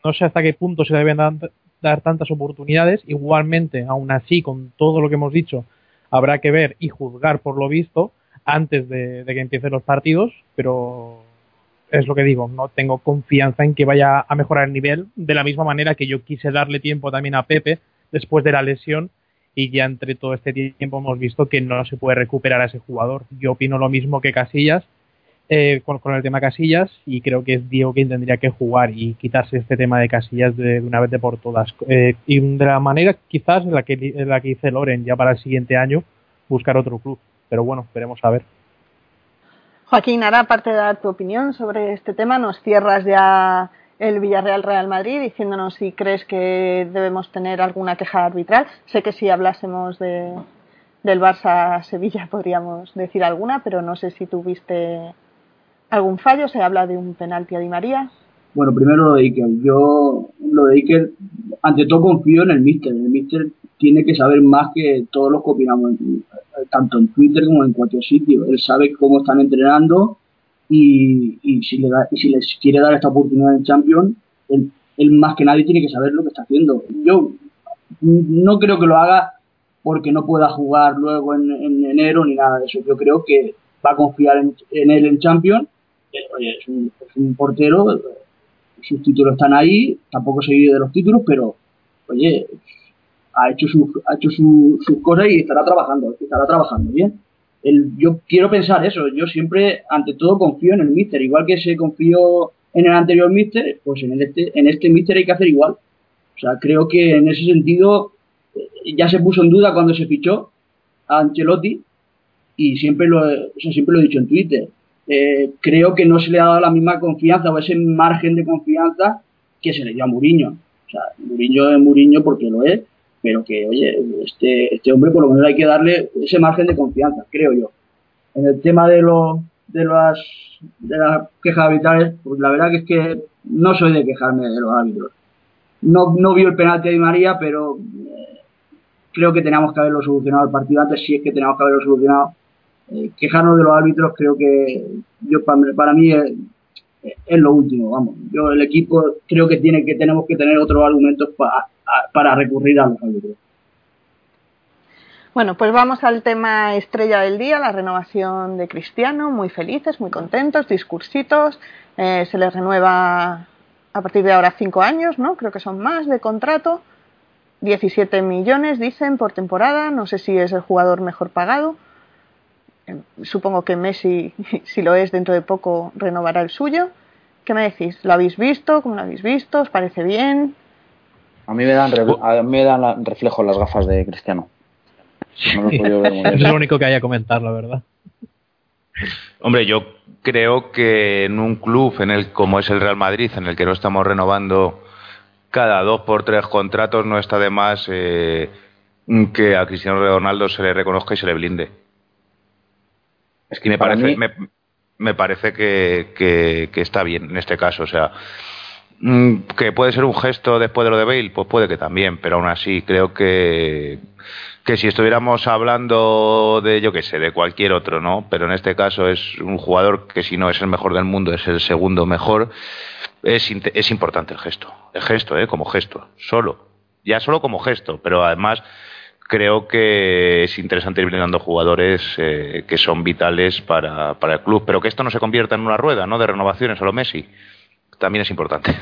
no sé hasta qué punto se deben dar, tantas oportunidades. Igualmente, aún así, con todo lo que hemos dicho, habrá que ver y juzgar por lo visto antes de que empiecen los partidos, pero es lo que digo, no tengo confianza en que vaya a mejorar el nivel de la misma manera que yo quise darle tiempo también a Pepe después de la lesión y ya entre todo este tiempo hemos visto que no se puede recuperar a ese jugador. Yo opino lo mismo que Casillas eh, con, el tema Casillas y creo que es Diego quien tendría que jugar y quitarse este tema de Casillas de, una vez de por todas. Eh, y de la manera quizás en la que, la que hice Loren ya para el siguiente año buscar otro club. Pero bueno, veremos a ver. Joaquín, ahora aparte de dar tu opinión sobre este tema, nos cierras ya el Villarreal Real Madrid diciéndonos si crees que debemos tener alguna queja arbitral. Sé que si hablásemos de, del Barça Sevilla podríamos decir alguna, pero no sé si tuviste algún fallo. Se habla de un penalti a Di María. Bueno, primero lo de Iker. Yo, lo de Iker, ante todo confío en el Mister. El Mister tiene que saber más que todos los que opinamos, tanto en Twitter como en cualquier sitio. Él sabe cómo están entrenando y, y si, le da, y si les quiere dar esta oportunidad en Champions, él, más que nadie tiene que saber lo que está haciendo. Yo no creo que lo haga porque no pueda jugar luego en, en enero ni nada de eso. Yo creo que va a confiar en, él en Champions. Oye, es un, es un portero, sus títulos están ahí, tampoco se vive de los títulos, pero oye, ha hecho sus ha hecho su- sus cosas y estará trabajando, estará trabajando bien. el, yo quiero pensar eso, yo siempre ante todo confío en el míster, igual que se confió en el anterior míster, pues en este, en este míster hay que hacer igual. O sea, creo que en ese sentido eh, ya se puso en duda cuando se fichó a Ancelotti y siempre lo, siempre lo he dicho en Twitter. Eh, creo que no se le ha dado la misma confianza o ese margen de confianza que se le dio a Mourinho. O sea, Mourinho es Mourinho porque lo es, pero que, oye, este, este hombre por lo menos hay que darle ese margen de confianza, creo yo. En el tema de, los de, las, de las quejas arbitrales, pues la verdad es que no soy de quejarme de los árbitros. No, no vio el penalti de María, pero eh, creo que teníamos que haberlo solucionado el partido antes, si es que teníamos que haberlo solucionado. Eh, quejarnos de los árbitros creo que yo para, para mí es, es lo último, vamos. Yo el equipo creo que tiene que tenemos que tener otros argumentos para para recurrir a los. Bueno, pues vamos al tema estrella del día, la renovación de Cristiano. Muy felices, muy contentos, discursitos. Eh, se les renueva a partir de ahora cinco años, ¿no? Creo que son más de contrato. 17 millones, dicen, por temporada. No sé si es el jugador mejor pagado. Eh, supongo que Messi, si lo es dentro de poco, renovará el suyo. ¿Qué me decís? ¿Lo habéis visto? ¿Cómo lo habéis visto? ¿Os parece bien? A mí me dan, a mí me dan reflejo las gafas de Cristiano. es lo único que haya que comentar, la verdad. Hombre, yo creo que en un club en el como es el Real Madrid, en el que no estamos renovando cada dos por tres contratos, no está de más eh, que a Cristiano Ronaldo se le reconozca y se le blinde. Es que me parece, me, parece que, que, está bien en este caso. O sea, que puede ser un gesto después de lo de Bale, pues puede que también, pero aún así creo que, que si estuviéramos hablando de, yo qué sé, de cualquier otro, ¿no? Pero en este caso es un jugador que si no es el mejor del mundo, es el segundo mejor, es, es importante el gesto. El gesto, ¿eh? Como gesto, solo. Ya solo como gesto, pero además creo que es interesante ir brindando jugadores eh, que son vitales para, para el club, pero que esto no se convierta en una rueda, ¿no? De renovaciones a lo Messi también es importante.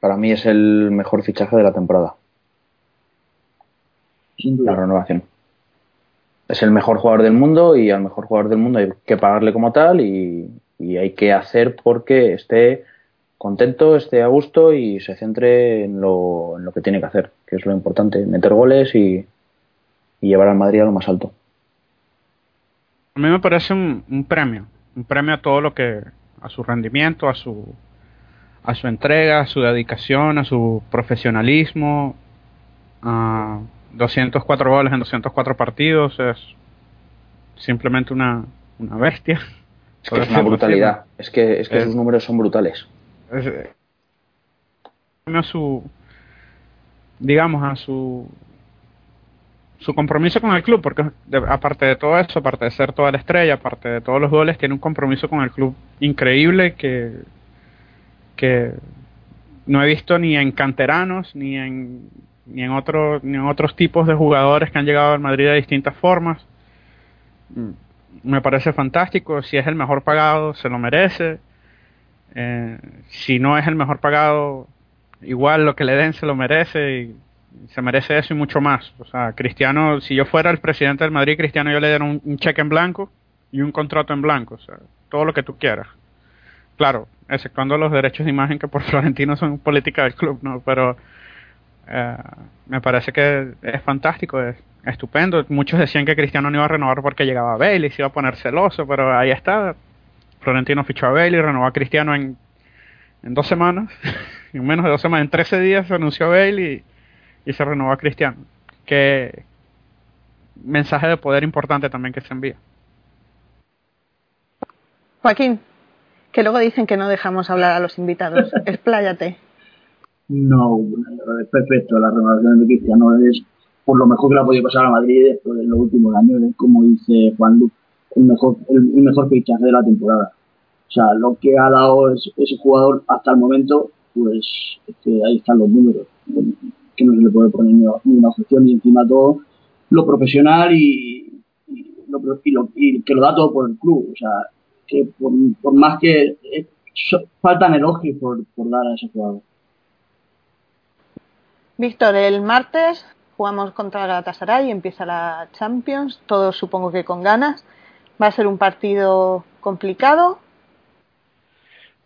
Para mí es el mejor fichaje de la temporada. La renovación. Es el mejor jugador del mundo y al mejor jugador del mundo hay que pagarle como tal y, hay que hacer porque esté contento, esté a gusto y se centre en lo, en lo que tiene que hacer, que es lo importante, meter goles y, llevar al Madrid a lo más alto. A mí me parece un premio, un premio a todo lo que a su rendimiento, a su, a su entrega, a su dedicación, a su profesionalismo. A 204 goles en 204 partidos es simplemente una, una bestia. Es que es una brutalidad. Es que, es que sus números son brutales. a su, digamos, a su su compromiso con el club, porque aparte de todo eso, aparte de ser toda la estrella, aparte de todos los goles, tiene un compromiso con el club increíble que, que no he visto ni en canteranos, ni en, ni en, otro, ni en otros tipos de jugadores que han llegado al Madrid de distintas formas. Me parece fantástico, si es el mejor pagado, se lo merece. Eh, si no es el mejor pagado, igual lo que le den se lo merece. Se merece eso y mucho más. O sea, Cristiano, si yo fuera el presidente del Madrid, Cristiano, yo le daría un, cheque en blanco y un contrato en blanco. O sea, todo lo que tú quieras. Claro, exceptuando los derechos de imagen que por Florentino son política del club, ¿no? Pero eh, me parece que es fantástico, es estupendo. Muchos decían que Cristiano no iba a renovar porque llegaba a Bale y se iba a poner celoso, pero ahí está. Florentino fichó a Bale y renovó a Cristiano en, en dos semanas, en menos de dos semanas, en 13 días se anunció a Bale y se renovó a Cristiano. Qué mensaje de poder importante también que se envía. Joaquín, que luego dicen que no dejamos hablar a los invitados. Expláyate. No, es perfecto. La renovación de Cristiano es por lo mejor que le ha podido pasar a Madrid después de los últimos años. Es como dice Juan Luc, el mejor, el, mejor fichaje de la temporada. O sea, lo que ha dado ese jugador hasta el momento, pues es que ahí están los números que no se le puede poner ni, una objeción ni encima todo lo profesional y, lo, que lo da todo por el club. O sea, que por, más que eh, faltan elogios por, por dar a ese jugador. Víctor, el martes jugamos contra Galatasaray, empieza la Champions, todos supongo que con ganas. Va a ser un partido complicado.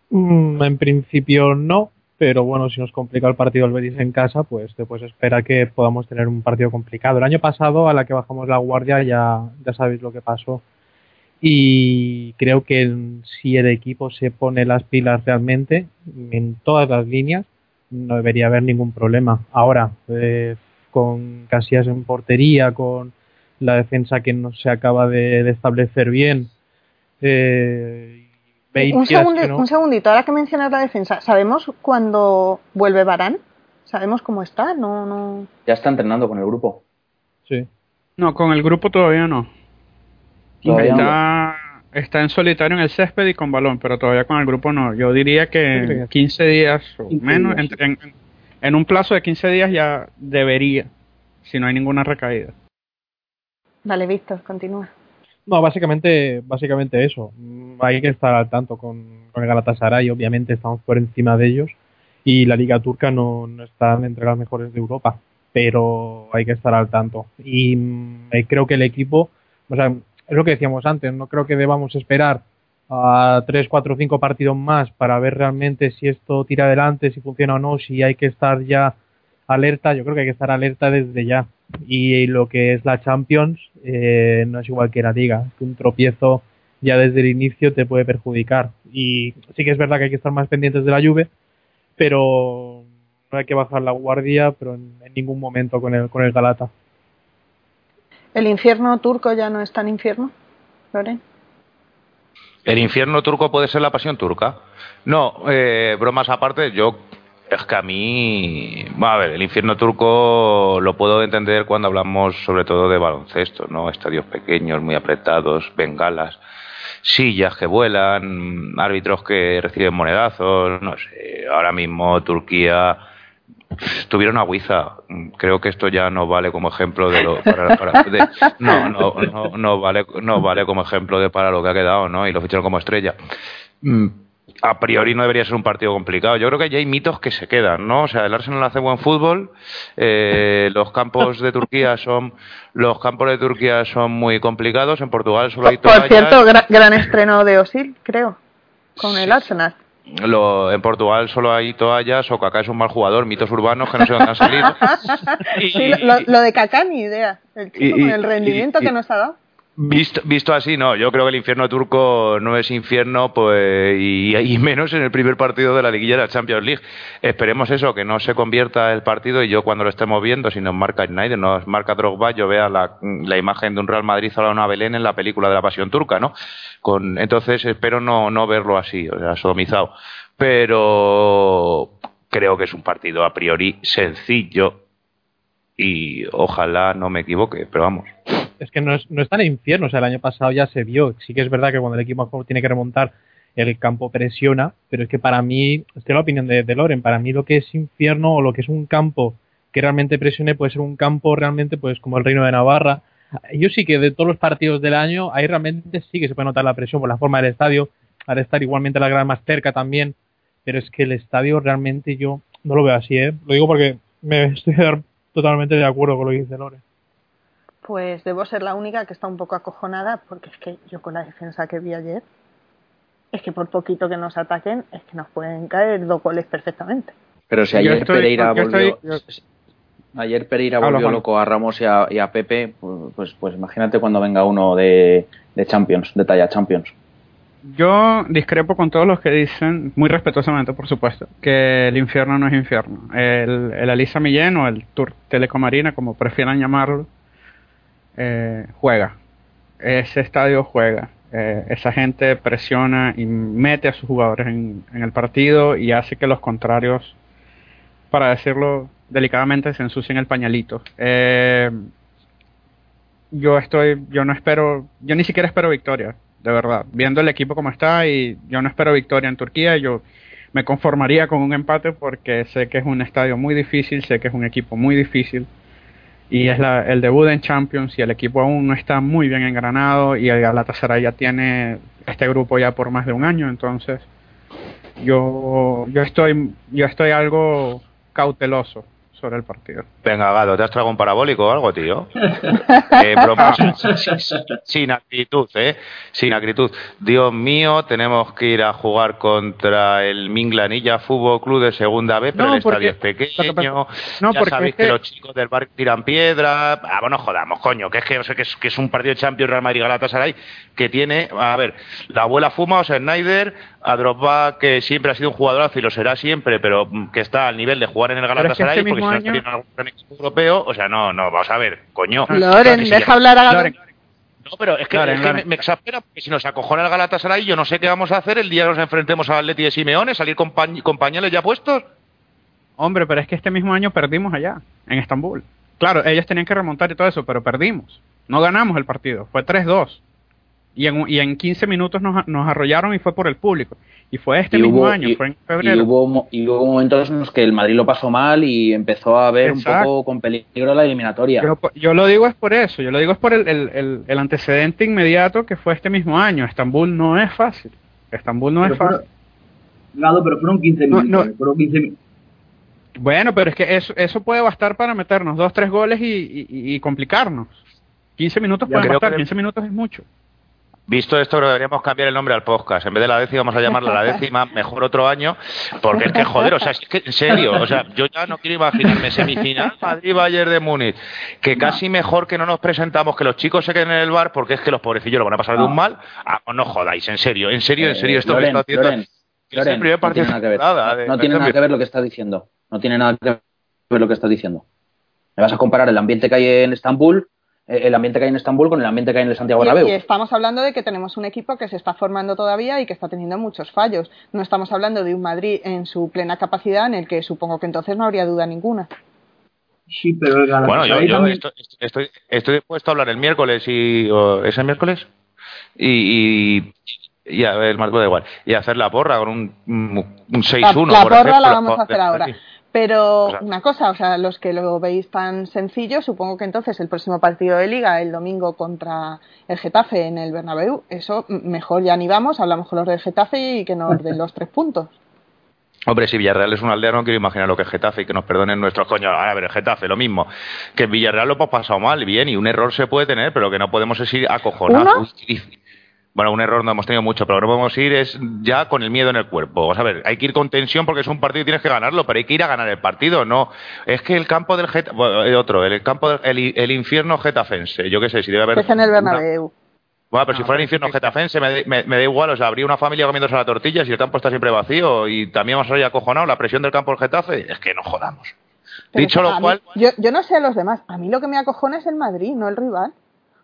Mm, en principio no, pero bueno, si nos complica el partido el Betis en casa, pues después espera que podamos tener un partido complicado. El año pasado, a la que bajamos la guardia, ya, ya sabéis lo que pasó. Y creo que si el equipo se pone las pilas realmente en todas las líneas, no debería haber ningún problema. Ahora, eh, con Casillas en portería, con la defensa que no se acaba de, establecer bien, eh, un, segundito, ahora que mencionas la defensa, ¿sabemos cuándo vuelve Barán? ¿Sabemos cómo está? No, no. Ya está entrenando con el grupo. Sí. No, con el grupo todavía no. está, está en solitario en el césped y con balón, pero todavía con el grupo no. Yo diría que en 15 días o menos, en, en un plazo de 15 días ya debería, si no hay ninguna recaída. Vale, Víctor, continúa. No, básicamente, básicamente eso. Hay que estar al tanto con, con el Galatasaray, obviamente estamos por encima de ellos y la liga turca no, no está entre las mejores de Europa, pero hay que estar al tanto. Y mm, creo que el equipo, o sea, es lo que decíamos antes, no creo que debamos esperar a tres, cuatro, cinco partidos más para ver realmente si esto tira adelante, si funciona o no, si hay que estar ya alerta. Yo creo que hay que estar alerta desde ya y lo que es la Champions eh, no es igual que la Liga. Un tropiezo ya desde el inicio te puede perjudicar. Y sí que es verdad que hay que estar más pendientes de la lluvia, pero no hay que bajar la guardia, pero en, ningún momento con el, con el Galata. ¿El infierno turco ya no es tan infierno, Loren? ¿El infierno turco puede ser la pasión turca? No, eh, bromas aparte, yo es que a mí, a ver, el infierno turco lo puedo entender cuando hablamos sobre todo de baloncesto, ¿no? Estadios pequeños, muy apretados, bengalas, sillas que vuelan, árbitros que reciben monedazos, no sé. Ahora mismo Turquía tuvieron a Huiza. Creo que esto ya no vale como ejemplo de lo no, no, no, no vale no vale como ejemplo de para lo que ha quedado, ¿no? Y lo ficharon como estrella. A priori no debería ser un partido complicado. Yo creo que ya hay mitos que se quedan, ¿no? O sea, el Arsenal hace buen fútbol, eh, los campos de Turquía son los campos de Turquía son muy complicados. En Portugal solo hay Por cierto, gran, estreno de Osil, creo, con el Arsenal. Lo, en Portugal solo hay toallas o Kaká es un mal jugador, mitos urbanos que no se van a salir. lo, de Kaká ni idea, el chico con el rendimiento que nos ha dado. Visto, visto así, no. Yo creo que el infierno turco no es infierno, pues, y, menos en el primer partido de la liguilla de la Champions League. Esperemos eso, que no se convierta el partido y yo cuando lo estemos viendo, si nos marca Schneider, nos marca Drogba, yo vea la, imagen de un Real Madrid a una Belén en la película de la Pasión Turca, ¿no? Con, entonces espero no, no verlo así, o sea, sodomizado. Pero creo que es un partido a priori sencillo y ojalá no me equivoque, pero vamos es que no es, no es tan infierno. O sea, el año pasado ya se vio. Sí que es verdad que cuando el equipo tiene que remontar, el campo presiona, pero es que para mí, estoy la opinión de, de Loren, para mí lo que es infierno o lo que es un campo que realmente presione puede ser un campo realmente pues como el Reino de Navarra. Yo sí que de todos los partidos del año, ahí realmente sí que se puede notar la presión por la forma del estadio, al estar igualmente la gran más cerca también, pero es que el estadio realmente yo no lo veo así, ¿eh? Lo digo porque me estoy totalmente de acuerdo con lo que dice Loren pues debo ser la única que está un poco acojonada porque es que yo con la defensa que vi ayer, es que por poquito que nos ataquen, es que nos pueden caer dos goles perfectamente. Pero si ayer Pereira volvió... Ayer Pereira volvió loco a Ramos y a, Pepe, pues, pues, pues, imagínate cuando venga uno de, Champions, de talla Champions. Yo discrepo con todos los que dicen, muy respetuosamente por supuesto, que el infierno no es infierno. El, el Alisa Millén o el Tour Telecomarina, como prefieran llamarlo, eh, juega. Ese estadio juega. Eh, esa gente presiona y mete a sus jugadores en, el partido y hace que los contrarios, para decirlo delicadamente, se ensucien el pañalito. Eh, yo estoy, yo no espero, yo ni siquiera espero victoria, de verdad. Viendo el equipo como está y yo no espero victoria en Turquía, yo me conformaría con un empate porque sé que es un estadio muy difícil, sé que es un equipo muy difícil y es la, el debut en Champions y el equipo aún no está muy bien engranado y el Galatasaray ya tiene este grupo ya por más de un año. Entonces yo yo estoy yo estoy algo cauteloso sobre el partido. Venga, Gado, ¿te has traído un parabólico o algo, tío? Eh, broma, sin, acritud, ¿eh? Sin acritud. Dios mío, tenemos que ir a jugar contra el Minglanilla Fútbol Club de Segunda B, pero No, el estadio es porque- pequeño. No, ya porque sabéis es que... que- los chicos del bar tiran piedra. Ah, bueno, jodamos, coño, que es que, o sea, que, es, que es un partido de Champions Real Madrid Galatasaray que tiene, a ver, la abuela Fuma, o sea, Snyder, a Drogba, que siempre ha sido un jugadorazo y lo será siempre, pero mm, que está al nivel de jugar en el Pero es que Galatasaray, este porque si no estaría en equipo europeo, o sea, no, no, vamos a ver, coño. Loren, deja ya- hablar a. Loren, No, pero es que, Loren, es que me, Loren. me exaspera porque si nos acojona el Galatasaray, yo no sé qué vamos a hacer el día que nos enfrentemos al Atleti de Simeone, salir con, con pañales ya puestos. Hombre, pero es que este mismo año perdimos allá, en Estambul. Claro, ellos tenían que remontar y todo eso, pero perdimos. No ganamos el partido, fue 3-2. Y en, y en 15 minutos nos, nos arrollaron y fue por el público. Y fue este Y mismo hubo- año, y- fue en Y febrero. hubo, mo- y hubo momentos en los que el Madrid lo pasó mal y empezó a ver un poco con peligro la eliminatoria. Yo, yo lo digo es por eso, yo lo digo es por el, el- el- el antecedente inmediato que fue este mismo año. Estambul no es fácil. Estambul no Pero es fácil. fueron- Gado, pero fueron 15 No, minutos. no. eh, Fueron 15 mi- Bueno, pero es que eso, eso puede bastar para meternos dos, tres goles y, y- y complicarnos. 15 minutos Ya pueden bastar, que- 15 minutos es mucho. Visto esto, creo que deberíamos cambiar el nombre al podcast. En vez de la décima, vamos a llamarla la décima, mejor otro año. Porque es que, joder, o sea, es que, en serio, o sea, yo ya no quiero imaginarme semifinal Madrid-Bayern de Múnich. Que casi mejor que no nos presentamos, que los chicos se queden en el bar, porque es que los pobrecillos lo van a pasar de un mal. Ah, pues no jodáis, en serio, en serio, en serio, Eh, esto Loren, que está haciendo. Loren, es el no tiene nada que ver. de- No tiene nada que ver lo que estás diciendo. No tiene nada que ver lo que estás diciendo. Me vas a comparar el ambiente que hay en Estambul, el ambiente que hay en Estambul con el ambiente que hay en el Santiago Y, Bernabéu. y estamos hablando de que tenemos un equipo que se está formando todavía y que está teniendo muchos fallos. No estamos hablando de un Madrid en su plena capacidad, en el que supongo que entonces no habría duda ninguna. Sí, pero el Bueno, yo, Galatasaray yo también- estoy, estoy, estoy dispuesto a hablar el miércoles y. o- ¿Es el miércoles? Y. y y a ver, el marco da igual. Y hacer la porra con un, un La, 6-1. la por porra ejemplo, la vamos a hacer ahora. Pero una cosa, o sea, los que lo veis tan sencillo, supongo que entonces el próximo partido de liga, el domingo contra el Getafe en el Bernabéu, eso mejor ya ni vamos, hablamos con los del Getafe y que nos den los tres puntos. Hombre, si Villarreal es una aldea, no quiero imaginar lo que es Getafe y que nos perdonen nuestros coños. A ver, Getafe, lo mismo. Que en Villarreal lo hemos pasado mal, bien, y un error se puede tener, pero que no podemos es ir Bueno, un error no hemos tenido mucho, pero lo que no podemos ir es ya con el miedo en el cuerpo. Vamos a ver, hay que ir con tensión porque es un partido y tienes que ganarlo, pero hay que ir a ganar el partido. No, es que el campo del Getafe, otro, el campo del el, el infierno getafense. Yo qué sé, si debe haber. Es en el una- Bernabéu. bueno, pero si fuera el infierno getafense me, me- me da igual, o sea, habría una familia comiéndose las tortillas y el campo está siempre vacío y también vamos a salir acojonado la presión del campo del Getafe, es que no jodamos. Pero Dicho a lo mí- cual, yo, yo no sé a los demás, a mí lo que me acojona es el Madrid, no el rival.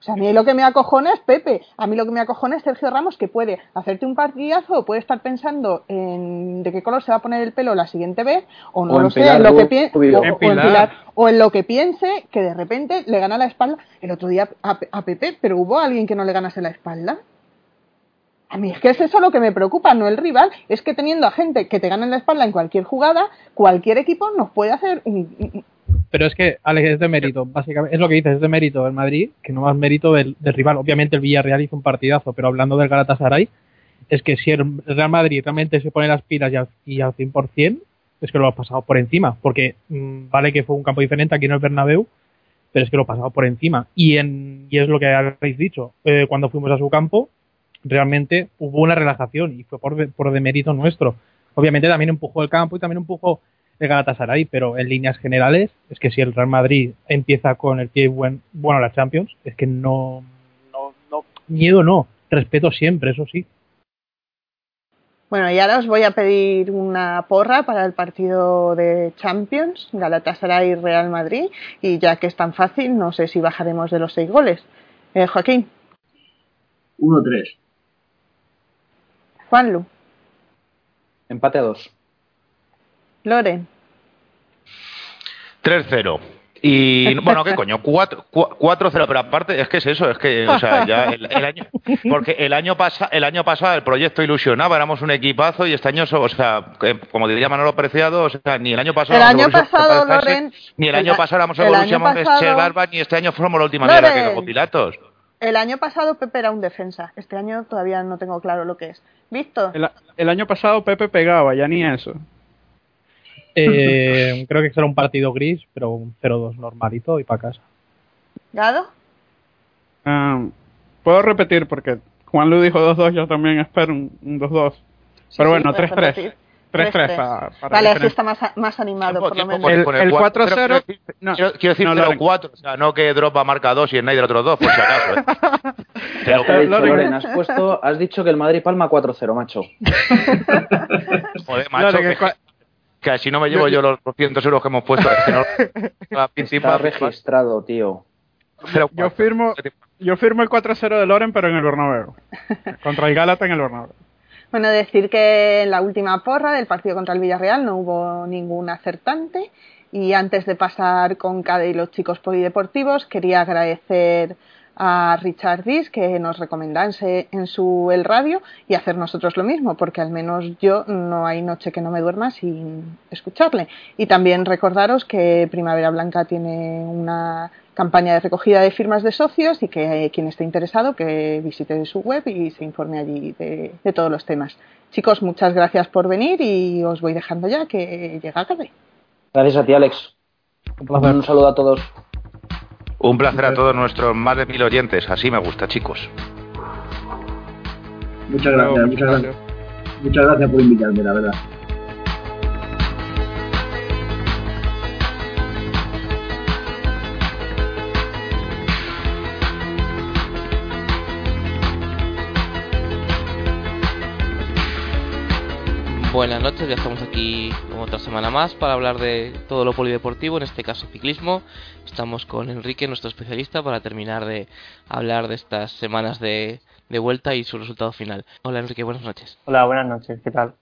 O sea, a mí lo que me acojona es Pepe, a mí lo que me acojona es Sergio Ramos, que puede hacerte un partidazo o puede estar pensando en de qué color se va a poner el pelo la siguiente vez, o no O lo sé, en lo que piense, o, En o en Pilar. Pilar, o en lo que piense que de repente le gana la espalda. El otro día a, a Pepe, pero hubo alguien que no le ganase la espalda. A mí es que es eso lo que me preocupa, no el rival, es que teniendo a gente que te gana en la espalda en cualquier jugada, cualquier equipo nos puede hacer un- Pero es que, Alex, es de mérito, básicamente. Es lo que dices, es de mérito del Madrid, que no más mérito del, rival. Obviamente el Villarreal hizo un partidazo, pero hablando del Galatasaray, es que si el Real Madrid realmente se pone las pilas y al, y al 100%, es que lo ha pasado por encima. Porque mm, vale que fue un campo diferente aquí en el Bernabéu, pero es que lo ha pasado por encima. Y, en, y es lo que habéis dicho. eh, cuando fuimos a su campo, realmente hubo una relajación y fue por, de- por demérito nuestro. Obviamente también empujó el campo y también empujó el Galatasaray, pero en líneas generales es que si el Real Madrid empieza con el pie buen, bueno a la Champions, es que no, no, no, miedo no, respeto siempre, eso sí. Bueno, y ahora os voy a pedir una porra para el partido de Champions, Galatasaray Real Madrid, y ya que es tan fácil, no sé si bajaremos de los seis goles. Eh, Joaquín, 1-3. Juanlu, Empate a dos. Loren, 3-0. Y bueno, ¿qué coño? 4 4-0, pero aparte es que es eso, es que, o sea, ya el, el año. Porque el año, pasa, el año pasado el proyecto ilusionaba, éramos un equipazo y este año, o sea, como diría Manolo Preciado, o sea, ni el año pasado. El año pasado, Loren, Ni el el año a- pasado éramos el el pasado- Mönchengladbach, ni este año fuimos la última mierda que como Pilatos. el año pasado Pepe era un defensa, este año todavía no tengo claro lo que es. El, el año pasado Pepe pegaba, ya ni eso. Eh, creo que será un partido gris, pero un 0-2 normalito y para casa. ¿Gado? Ah, Puedo repetir porque Juan Lu dijo 2-2, yo también espero un, un 2-2. Pero bueno, puedes 3-3. repetir. 3-3 3-3. para, para Vale, así está más, más animado, Tiempo, por lo menos. El- pon el cuatro. 4-0 Quiero- no, quiero, quiero decir no, Loren. 0-4, o sea, no que Drogba marca 2 y el Snyder otro 2, por si acaso. ¿eh? Te dicho, Loren. Has puesto, has dicho que el Madrid palma 4-0, macho. Joder, macho, Loren, que, así no me llevo yo los 200 euros que hemos puesto. es que no- la Está registrado, tío. Yo firmo, yo firmo el 4-0 de Loren, pero en el Bernabéu. Contra el Gálata en el Bernabéu. Bueno, decir que en la última porra del partido contra el Villarreal no hubo ningún acertante. Y antes de pasar con Cade y los chicos polideportivos, quería agradecer a Richard Dis que nos recomendase en su El Radio y hacer nosotros lo mismo, porque al menos yo no hay noche que no me duerma sin escucharle. Y también recordaros que Primavera Blanca tiene una campaña de recogida de firmas de socios y que eh, quien esté interesado que visite su web y se informe allí de, de todos los temas. Chicos, muchas gracias por venir y os voy dejando ya que llega Cade. Gracias a ti, Alex. Un placer. Un saludo a todos. Un placer a todos nuestros más de mil oyentes. Así me gusta, chicos. Muchas gracias, muchas gracias. Muchas gracias por invitarme, la verdad. Buenas noches, ya estamos aquí como otra semana más para hablar de todo lo polideportivo, en este caso ciclismo. Estamos con Enrique, nuestro especialista, para terminar de hablar de estas semanas de, de vuelta y su resultado final. Hola Enrique, buenas noches. Hola, buenas noches, ¿qué tal?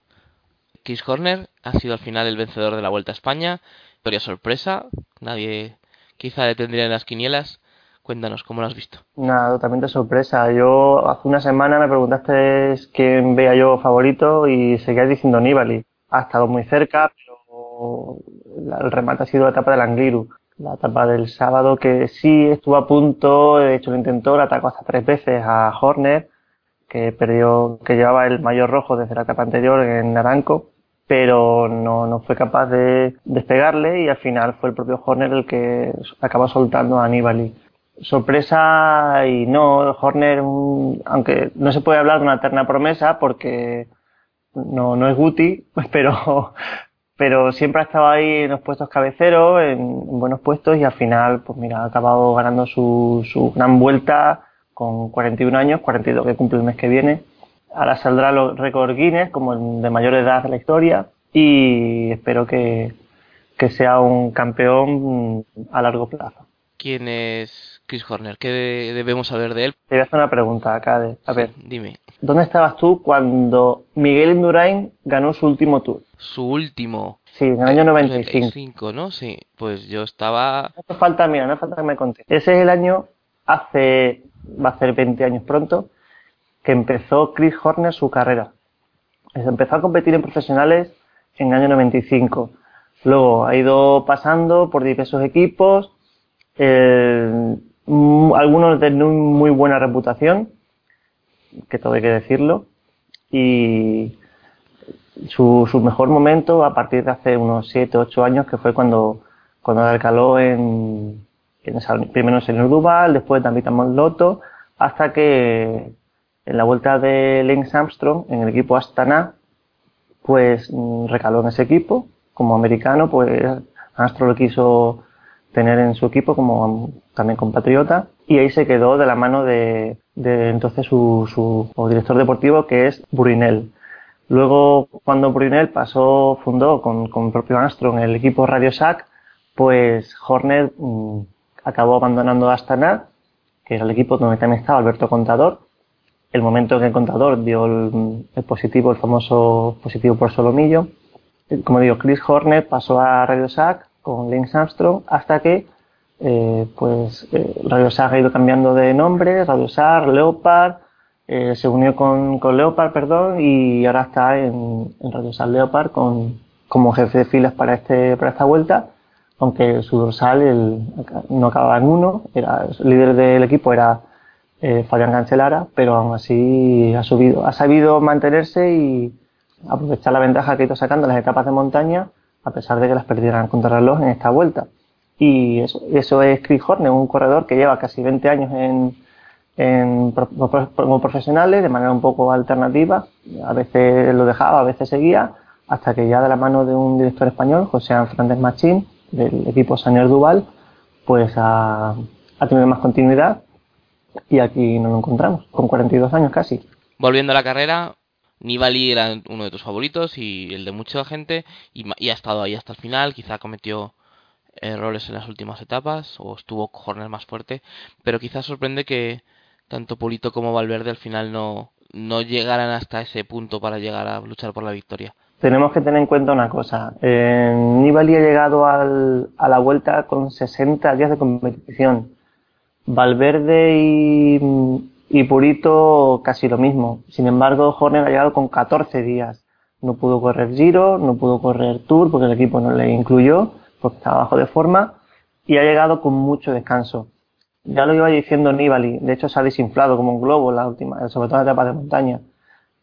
Chris Horner ha sido al final el vencedor de la Vuelta a España. Historia sorpresa, nadie quizá le tendría en las quinielas. Cuéntanos, ¿cómo lo has visto? Una totalmente sorpresa. Yo hace una semana me preguntaste quién veía yo favorito y seguías diciendo Nibali. Ha estado muy cerca, pero la- el remate ha sido la etapa del Angliru. La etapa del sábado que sí estuvo a punto, de hecho lo intentó, le atacó hasta tres veces a Horner, que perdió, que llevaba el mayor rojo desde la etapa anterior en Naranco, pero no, no fue capaz de despegarle y al final fue el propio Horner el que acabó soltando a Nibali. Sorpresa y no, Horner, un- aunque no se puede hablar de una eterna promesa porque no, no es Guti, pero, pero siempre ha estado ahí en los puestos cabeceros, en, en buenos puestos y al final, pues mira, ha acabado ganando su, su gran vuelta con 41 años, 42 que cumple el mes que viene. Ahora saldrá el récord Guinness como el de mayor edad de la historia y espero que, que sea un campeón a largo plazo. ¿Quién es Chris Horner? ¿Qué de- debemos saber de él? Te voy a hacer una pregunta, Cade. A ver, dime. ¿dónde estabas tú cuando Miguel Indurain ganó su último tour? Su último. Sí, en el año eh, 95. 95, ¿no? Sí, pues yo estaba... No hace falta, mira, no hace falta que me contes. Ese es el año, hace, va a ser 20 años pronto, que empezó Chris Horner su carrera. Se empezó a competir en profesionales en el año 95. Luego ha ido pasando por diversos equipos, eh, algunos de muy buena reputación, que todo hay que decirlo, y su, su mejor momento a partir de hace unos 7, 8 años, que fue cuando, cuando recaló en, en primero en Señor Duval, después en David Lotto, hasta que en la vuelta de Lance Armstrong en el equipo Astana, pues mm, recaló en ese equipo. Como americano, pues Armstrong lo quiso tener en su equipo como mm, también compatriota y ahí se quedó de la mano de, entonces su, su director deportivo que es Burinel. Luego, cuando Brunel pasó, fundó con, con propio Armstrong el equipo Radio Shack, pues Horner mm, acabó abandonando Astana, que era el equipo donde también estaba Alberto Contador. El momento en que el Contador dio el, el positivo, el famoso positivo por solomillo. Eh, Como digo, Chris Horner pasó a Radio Shack con Lance Armstrong hasta que eh, pues eh, Radio Shack ha ido cambiando de nombre, Radio Shack, Leopard, eh, se unió con, con Leopard, perdón, y ahora está en, en Radio Sal Leopard con, como jefe de filas para, este, para esta vuelta, aunque su dorsal no acababa en uno, era, el líder del equipo era eh, Fabián Cancelara, pero aún así ha subido, ha sabido mantenerse y aprovechar la ventaja que ha ido sacando en las etapas de montaña a pesar de que las perdieran contra reloj en esta vuelta. Y eso, es Chris Horner, un corredor que lleva casi 20 años en, como profesionales de manera un poco alternativa. A veces lo dejaba, a veces seguía, hasta que ya de la mano de un director español, José Fernández Machín, del equipo Sañor Duval, pues ha, ha tenido más continuidad y aquí nos lo encontramos, con 42 años casi. Volviendo a la carrera, Nibali era uno de tus favoritos y el de mucha gente y, ha estado ahí hasta el final, quizá cometió errores en las últimas etapas o estuvo Horner más fuerte, pero quizás sorprende que tanto Pulito como Valverde al final no, no llegaran hasta ese punto para llegar a luchar por la victoria. Tenemos que tener en cuenta una cosa. Eh, Nibali ha llegado a la vuelta con 60 días de competición. Valverde y, y Purito casi lo mismo. Sin embargo, Horner ha llegado con 14 días. No pudo correr Giro, no pudo correr Tour porque el equipo no le incluyó, porque estaba bajo de forma, y ha llegado con mucho descanso. Ya lo iba diciendo Nibali, de hecho se ha desinflado como un globo la última, sobre todo en la etapa de montaña.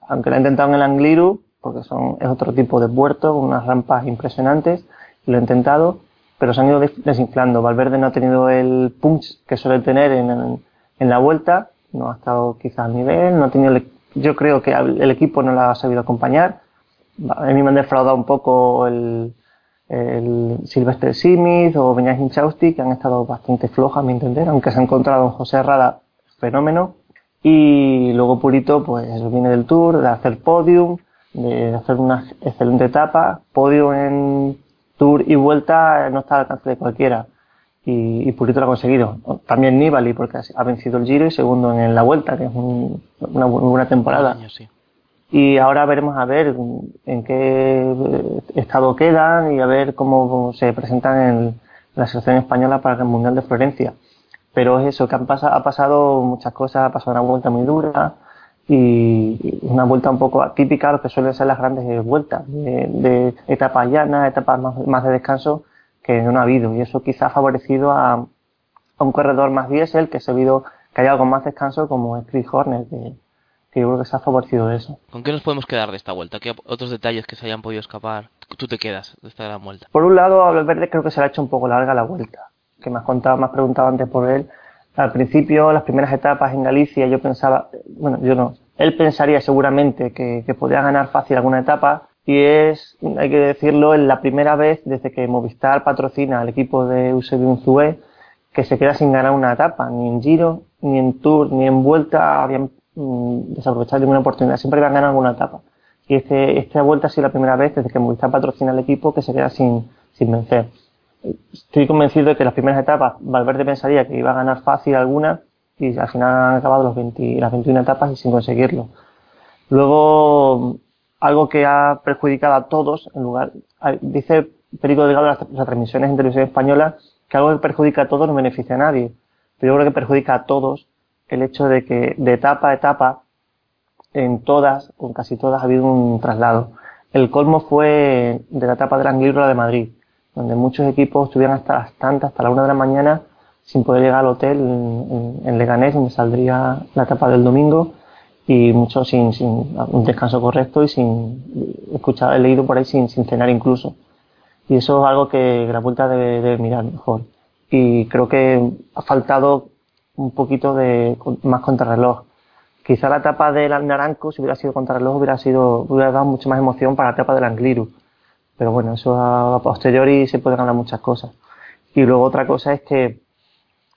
Aunque lo ha intentado en el Angliru, porque son, es otro tipo de puerto, unas rampas impresionantes, lo he intentado, pero se han ido desinflando. Valverde no ha tenido el punch que suele tener en, en la vuelta, no ha estado quizás al nivel, no ha tenido, yo creo que el equipo no la ha sabido acompañar. A mí me han defraudado un poco el, el Silvestre Simiz o Beñaz Hinchausti, que han estado bastante flojas, a mi entender, aunque se ha encontrado en José Rada fenómeno. Y luego Purito, pues viene del Tour, de hacer podium, de hacer una excelente etapa. Podio en Tour y vuelta no está al alcance de cualquiera. Y, y Purito lo ha conseguido. También Nibali, porque ha vencido el Giro y segundo en la vuelta, que es un, una buena temporada. Año, sí. Y ahora veremos a ver en qué estado quedan y a ver cómo se presentan en la selección española para el Mundial de Florencia. Pero es eso, que han pasado, ha pasado muchas cosas, ha pasado una vuelta muy dura, y una vuelta un poco atípica a lo que suelen ser las grandes vueltas, de, de etapas llanas, etapas más, más, de descanso que no ha habido. Y eso quizá ha favorecido a, a un corredor más diésel que se ha habido que haya algo más descanso como es Chris Horner, que, que, yo creo que se ha favorecido de eso. ¿Con qué nos podemos quedar de esta vuelta? ¿Qué otros detalles que se hayan podido escapar? ¿Tú te quedas de esta gran vuelta? Por un lado, a Valverde creo que se le ha hecho un poco larga la vuelta, que me has contado, me has preguntado antes por él al principio, las primeras etapas en Galicia, yo pensaba, bueno, yo no, él pensaría seguramente que, que podía ganar fácil alguna etapa y es, hay que decirlo, es la primera vez desde que Movistar patrocina al equipo de Eusebio Unzué que se queda sin ganar una etapa, ni en Giro, ni en Tour, ni en Vuelta habían mmm, desaprovechado ninguna oportunidad, siempre iban a ganar alguna etapa. Y este, esta vuelta ha sido la primera vez desde que Movistar patrocina al equipo que se queda sin, sin vencer estoy convencido de que las primeras etapas Valverde pensaría que iba a ganar fácil alguna y al final han acabado los 20, las 21 etapas y sin conseguirlo. Luego, algo que ha perjudicado a todos, en lugar, dice Perico Delgado de las, las transmisiones en televisión española, que algo que perjudica a todos no beneficia a nadie. Pero yo creo que perjudica a todos el hecho de que de etapa a etapa, en todas, o en casi todas, ha habido un traslado. El colmo fue de la etapa de la Angliru de Madrid donde muchos equipos estuvieran hasta las tantas, hasta la una de la mañana, sin poder llegar al hotel en, en Leganés, donde saldría la etapa del domingo, y muchos sin, sin un descanso correcto y sin escuchar, he leído por ahí sin, sin cenar incluso. Y eso es algo que la vuelta debe, debe mirar mejor. Y creo que ha faltado un poquito de más contrarreloj. Quizá la etapa del Naranco, si hubiera sido contrarreloj, hubiera sido, hubiera dado mucha más emoción para la etapa del Angliru pero bueno, eso a posteriori se pueden hablar muchas cosas. Y luego otra cosa es que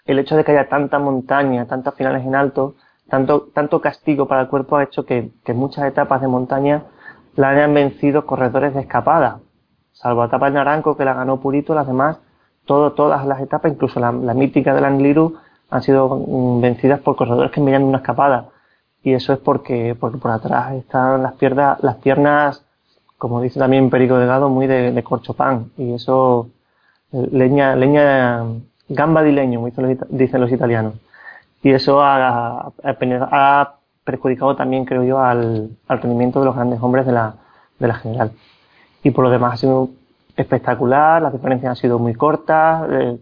el hecho de que haya tanta montaña, tantas finales en alto, tanto, tanto castigo para el cuerpo ha hecho que, muchas etapas de montaña la hayan vencido corredores de escapada. Salvo la etapa de Naranco que la ganó Purito, las demás, todo, todas las etapas, incluso la, la mítica del Angliru, han sido mm, vencidas por corredores que miran una escapada. Y eso es porque, porque por atrás están las piernas, las piernas como dice también Perico Delgado, muy de, de corchopán. Y eso, leña, leña, gamba di leño, dicen los italianos. Y eso ha, ha, perjudicado también, creo yo, al, al, rendimiento de los grandes hombres de la, de la general. Y por lo demás ha sido espectacular, las diferencias han sido muy cortas eh,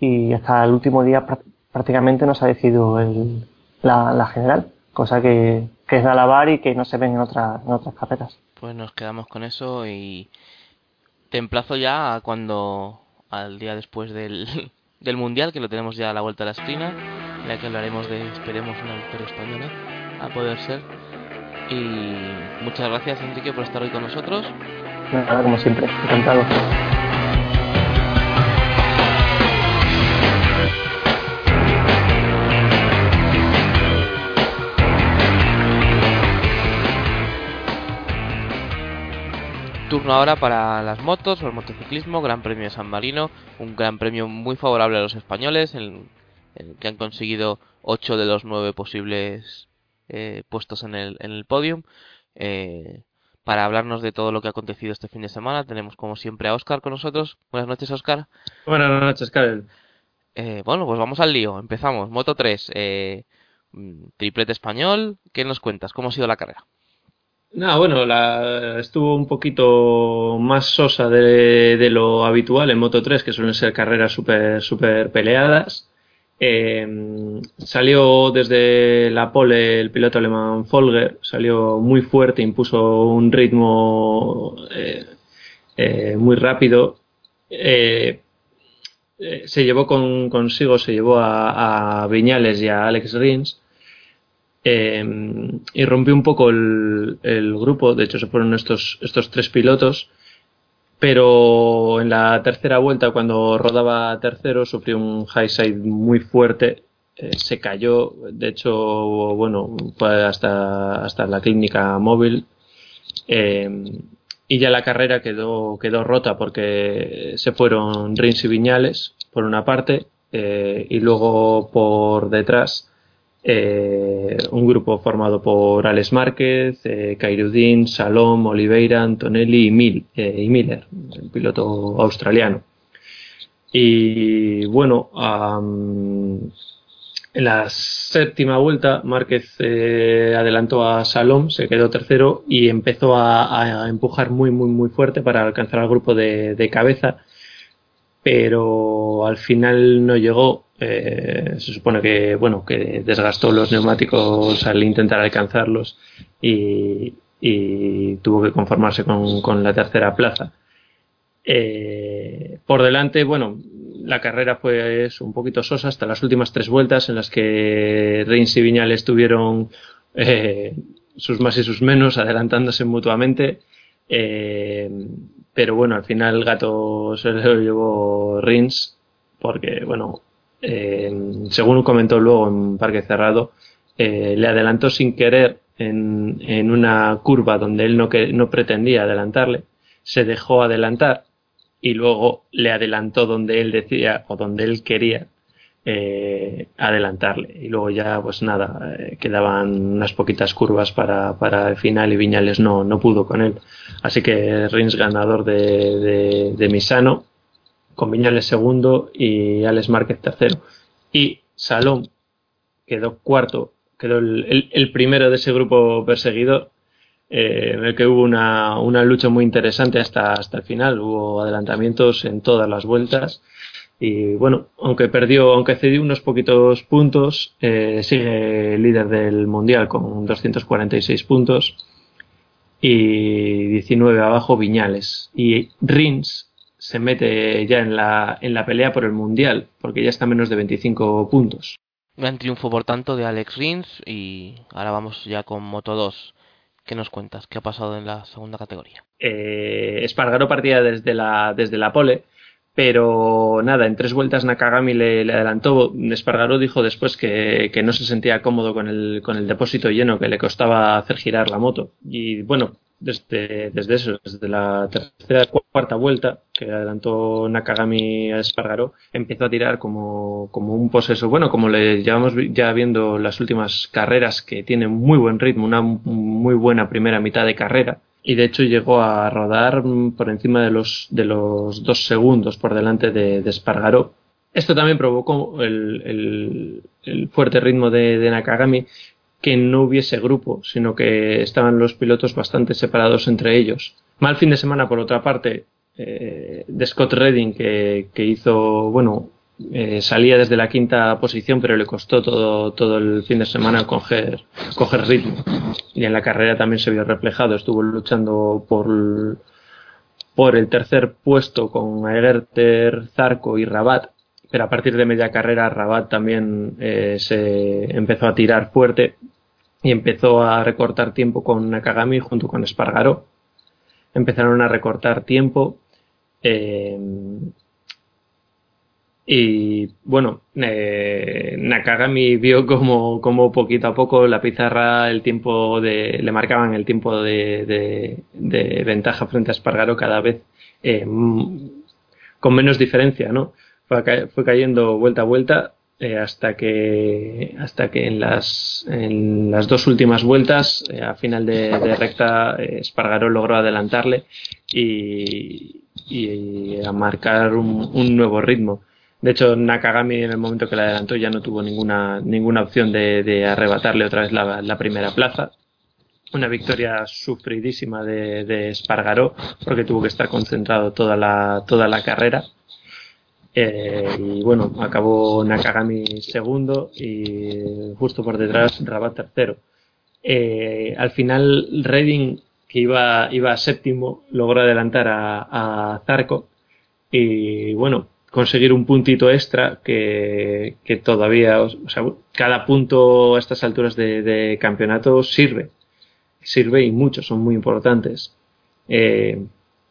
y hasta el último día prácticamente no ha decidido el, la, la general, cosa que, es de alabar y que no se ven en, otra, en otras carreras pues nos quedamos con eso y te emplazo ya a cuando, al día después del, del Mundial, que lo tenemos ya a la vuelta de la esquina, ya que hablaremos de, esperemos, una victoria española, a poder ser. Y muchas gracias, Enrique, por estar hoy con nosotros. Nada, como siempre, encantado. Turno ahora para las motos o el motociclismo, Gran Premio de San Marino, un gran premio muy favorable a los españoles, en, en que han conseguido 8 de los 9 posibles eh, puestos en el, en el podium. Eh, para hablarnos de todo lo que ha acontecido este fin de semana, tenemos como siempre a Oscar con nosotros. Buenas noches, Oscar. Buenas noches, Karel. Eh, bueno, pues vamos al lío. Empezamos. Moto 3, eh, mm, triplete español. ¿Qué nos cuentas? ¿Cómo ha sido la carrera? Nada, bueno, la, estuvo un poquito más sosa de, lo habitual en Moto 3, que suelen ser carreras súper super peleadas. Eh, salió desde la pole el piloto alemán Folger, salió muy fuerte, impuso un ritmo eh, eh, muy rápido. Eh, se llevó con, consigo, se llevó a, a, Viñales y a Alex Rins y rompió un poco el, grupo. De hecho, se fueron estos, estos tres pilotos pero en la tercera vuelta, cuando rodaba tercero, sufrió un high side muy fuerte, eh, se cayó, de hecho, bueno, fue hasta, hasta la clínica móvil. Eh, y ya la carrera quedó, quedó rota porque se fueron Rins y Viñales, por una parte, eh, y luego por detrás eh, un grupo formado por Alex Márquez, eh, Kairudin, Salom, Oliveira, Antonelli y, Mil, eh, y Miller, el piloto australiano. Y bueno, en la séptima vuelta Márquez eh, adelantó a Salom, se quedó tercero y empezó a, empujar muy muy muy fuerte para alcanzar al grupo de cabeza, pero al final no llegó. Eh, se supone que bueno que desgastó los neumáticos al intentar alcanzarlos y, tuvo que conformarse con, con la tercera plaza. Eh, por delante bueno la carrera fue un poquito sosa hasta las últimas tres vueltas en las que Reins y Viñales tuvieron eh, sus más y sus menos adelantándose mutuamente. Eh, pero bueno al final el gato se lo llevó Rins porque bueno según comentó luego en Parque Cerrado, eh, le adelantó sin querer en, en, una curva donde él no, que, no pretendía adelantarle, se dejó adelantar y luego le adelantó donde él decía o donde él quería eh, adelantarle. Y luego ya, pues nada, eh, quedaban unas poquitas curvas para, para el final y Viñales no, no pudo con él. Así que Rins ganador de, de, Misano con Viñales segundo y Alex Márquez tercero. Y Salón quedó cuarto, quedó el, el, primero de ese grupo perseguidor, eh, en el que hubo una, una lucha muy interesante hasta, hasta el final. Hubo adelantamientos en todas las vueltas. Y bueno, aunque perdió, aunque cedió unos poquitos puntos, eh, sigue líder del mundial con 246 puntos y 19 abajo Viñales. Y Rins se mete ya en la, en la pelea por el Mundial, porque ya está a menos de 25 puntos. Gran triunfo, por tanto, de Alex Rins y ahora vamos ya con Moto 2. ¿Qué nos cuentas? ¿Qué ha pasado en la segunda categoría? Eh, Espargaro partía desde la, desde la pole, pero nada, en tres vueltas Nakagami le, le adelantó. Espargaró dijo después que, no se sentía cómodo con el, con el depósito lleno, que le costaba hacer girar la moto. Y bueno, desde, desde eso, desde la tercera, cuarta vuelta, que adelantó Nakagami a Espargaró, empezó a tirar como, como un poseso. Bueno, como le llevamos ya viendo las últimas carreras, que tiene muy buen ritmo, una muy buena primera mitad de carrera. Y de hecho llegó a rodar por encima de los, de los dos segundos por delante de, de Espargaró. Esto también provocó el, el, el fuerte ritmo de, de Nakagami, que no hubiese grupo, sino que estaban los pilotos bastante separados entre ellos. Mal fin de semana, por otra parte, eh, de Scott Redding, que, que hizo, bueno, eh, salía desde la quinta posición, pero le costó todo, todo el fin de semana coger, ritmo. Y en la carrera también se vio reflejado, estuvo luchando por, por el tercer puesto con Egerter, Zarco y Rabat, pero a partir de media carrera Rabat también eh, se empezó a tirar fuerte y empezó a recortar tiempo con Nakagami junto con Espargaró. Empezaron a recortar tiempo eh, y bueno, eh, Nakagami vio como, como, poquito a poco la pizarra, el tiempo de, le marcaban el tiempo de, de, ventaja frente a Espargaro cada vez eh, con menos diferencia, ¿no? Fue, fue cayendo vuelta a vuelta eh, hasta que hasta que en las en las dos últimas vueltas eh, a final de, recta eh, Espargaró logró adelantarle y, y, a marcar un, un, nuevo ritmo de hecho, Nakagami en el momento que la adelantó ya no tuvo ninguna, ninguna opción de, arrebatarle otra vez la, primera plaza. Una victoria sufridísima de, de Espargaró porque tuvo que estar concentrado toda la, toda la carrera. Eh, y bueno, acabó Nakagami segundo y justo por detrás Rabat tercero. Eh, al final Redding, que iba, iba séptimo, logró adelantar a, a Zarco y bueno, conseguir un puntito extra que, todavía, cada punto a estas alturas de, campeonato sirve, sirve y mucho, son muy importantes. Eh,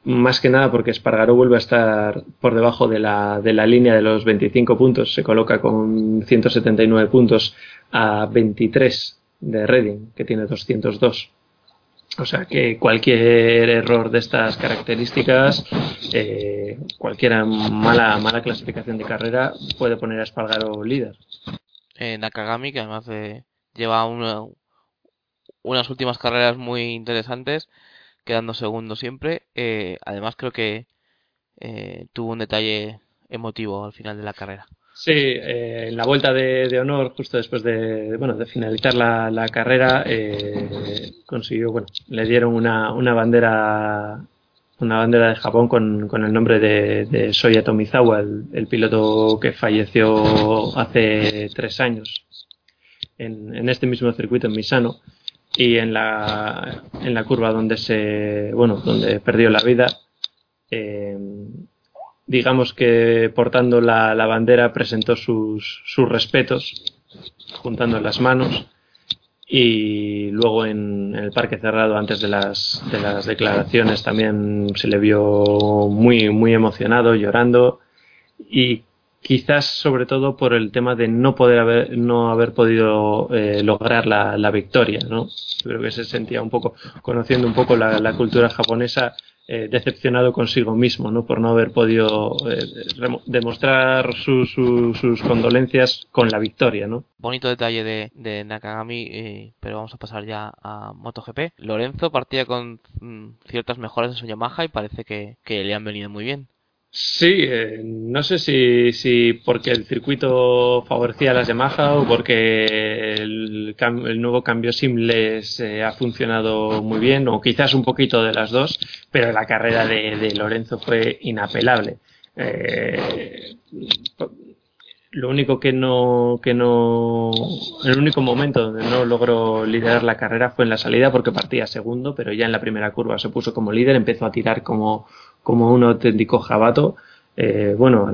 más que nada porque Espargaró vuelve a estar por debajo de la, de la línea de los 25 puntos, se coloca con 179 puntos a 23 de Reading, que tiene 202. O sea que cualquier error de estas características, eh, cualquier mala, mala clasificación de carrera puede poner a Espargaro líder. Eh, Nakagami, que además lleva unas últimas carreras muy interesantes, quedando segundo siempre. Eh, además creo que eh, tuvo un detalle emotivo al final de la carrera. Sí, eh, en la vuelta de, honor, justo después de, bueno, de finalizar la, carrera, eh, consiguió, bueno, le dieron una, una bandera una bandera de Japón con, con el nombre de, de Soya Tomizawa, el, piloto que falleció hace tres años en, en, este mismo circuito en Misano y en la, en la curva donde se bueno donde perdió la vida. Eh, digamos que portando la, bandera presentó sus, sus, respetos, juntando las manos y luego en, el parque cerrado antes de las, de las declaraciones también se le vio muy, muy emocionado, llorando y quizás sobre todo por el tema de no poder haber, no haber podido eh, lograr la, la, victoria, ¿no? Creo que se sentía un poco, conociendo un poco la, la cultura japonesa, eh, decepcionado consigo mismo, ¿no? Por no haber podido eh, demostrar sus condolencias con la victoria, ¿no? Bonito detalle de, Nakagami, eh, pero vamos a pasar ya a MotoGP. Lorenzo partía con mm, ciertas mejoras en su Yamaha y parece que le han venido muy bien. Sí, eh, no sé si, si porque el circuito favorecía a las Yamaha o porque el, nuevo cambio SIM les eh, ha funcionado muy bien o quizás un poquito de las dos, pero la carrera de, Lorenzo fue inapelable. Eh, lo único que no, que no, el único momento donde no logró liderar la carrera fue en la salida porque partía segundo, pero ya en la primera curva se puso como líder, empezó a tirar como como un auténtico jabato, eh, bueno,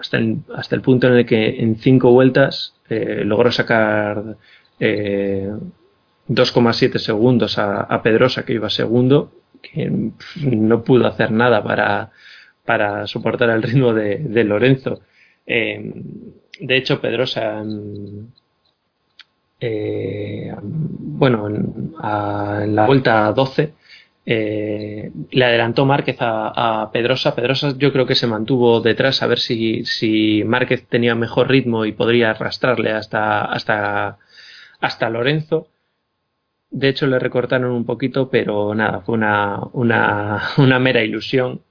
hasta, el, hasta el punto en el que en cinco vueltas eh, logró sacar 2,7 eh, segundos a, Pedrosa, que iba segundo, que no pudo hacer nada para, para soportar el ritmo de, Lorenzo. de hecho, Pedrosa, bueno, en, en la vuelta 12, eh, le adelantó Márquez a, Pedrosa. Pedrosa yo creo que se mantuvo detrás a ver si, Márquez tenía mejor ritmo y podría arrastrarle hasta, hasta, hasta Lorenzo. De hecho le recortaron un poquito, pero nada, fue una, una, una mera ilusión.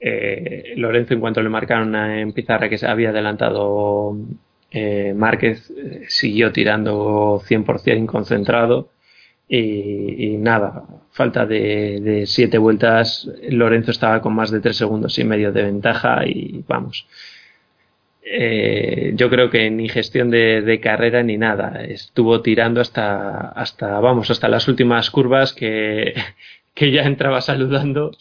Eh, Lorenzo en cuanto le marcaron en pizarra que se había adelantado eh, Márquez, siguió tirando 100% concentrado y, nada, falta de, siete vueltas, Lorenzo estaba con más de tres segundos y medio de ventaja y vamos. Eh, yo creo que ni gestión de, carrera ni nada. Estuvo tirando hasta, hasta, vamos, hasta las últimas curvas que, que ya entraba saludando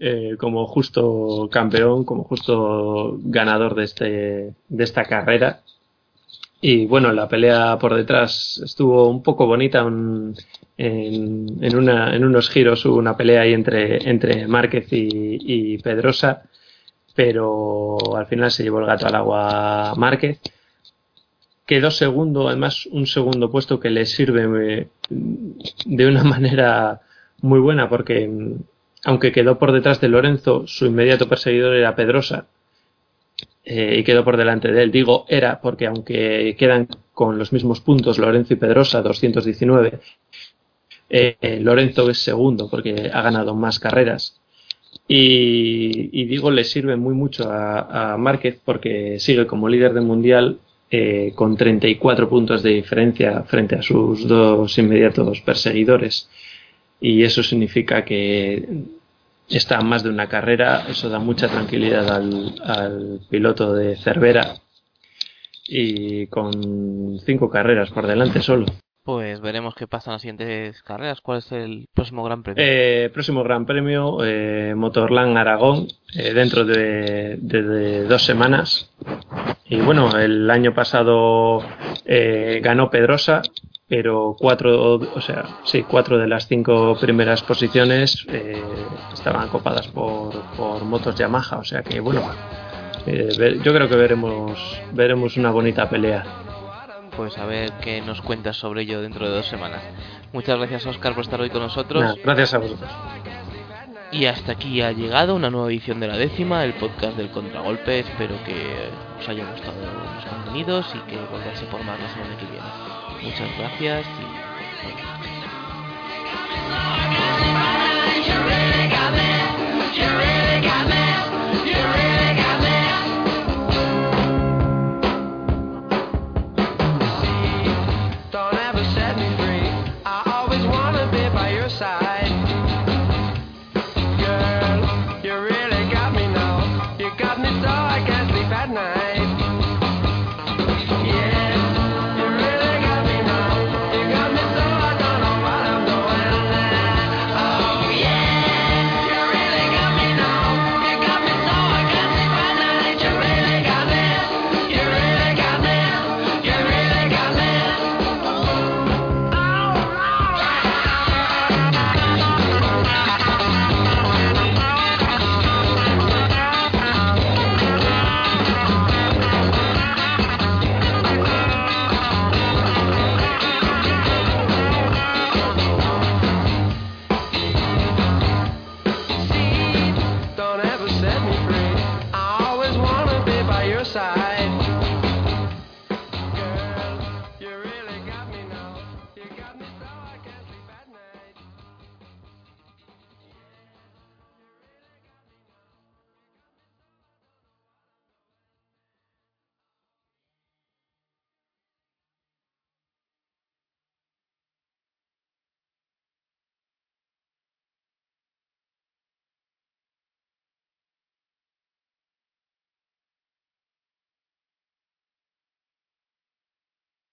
eh, como justo campeón, como justo ganador de, este, de esta carrera. Y bueno, la pelea por detrás estuvo un poco bonita. en, unos giros hubo una pelea ahí entre, entre Márquez y, Pedrosa, pero al final se llevó el gato al agua Márquez. Quedó segundo, además un segundo puesto que le sirve eh, de una manera muy buena porque aunque quedó por detrás de Lorenzo, su inmediato perseguidor era Pedrosa eh, y quedó por delante de él. Digo era porque aunque quedan con los mismos puntos Lorenzo y Pedrosa, 219, eh, Lorenzo es segundo porque ha ganado más carreras. Y, digo, le sirve muy mucho a, Márquez porque sigue como líder del mundial eh, con 34 puntos de diferencia frente a sus dos inmediatos perseguidores y eso significa que está más de una carrera, eso da mucha tranquilidad al, piloto de Cervera y con cinco carreras por delante solo. Pues veremos qué pasa en las siguientes carreras. ¿Cuál es el próximo Gran Premio? Eh, próximo Gran Premio, eh, Motorland Aragón, eh, dentro de, dos semanas. Y bueno, el año pasado ganó Pedrosa, pero cuatro, o sea, sí, cuatro de las cinco primeras posiciones estaban copadas por, por, motos Yamaha, o sea que bueno, yo creo que veremos, veremos una bonita pelea. Pues a ver qué nos cuentas sobre ello dentro de dos semanas. Muchas gracias Oscar por estar hoy con nosotros. gracias a vosotros. Y hasta aquí ha llegado una nueva edición de la décima, el podcast del contragolpe. Espero que os haya gustado los contenidos y que volváis por más la semana que viene. Muchas gracias y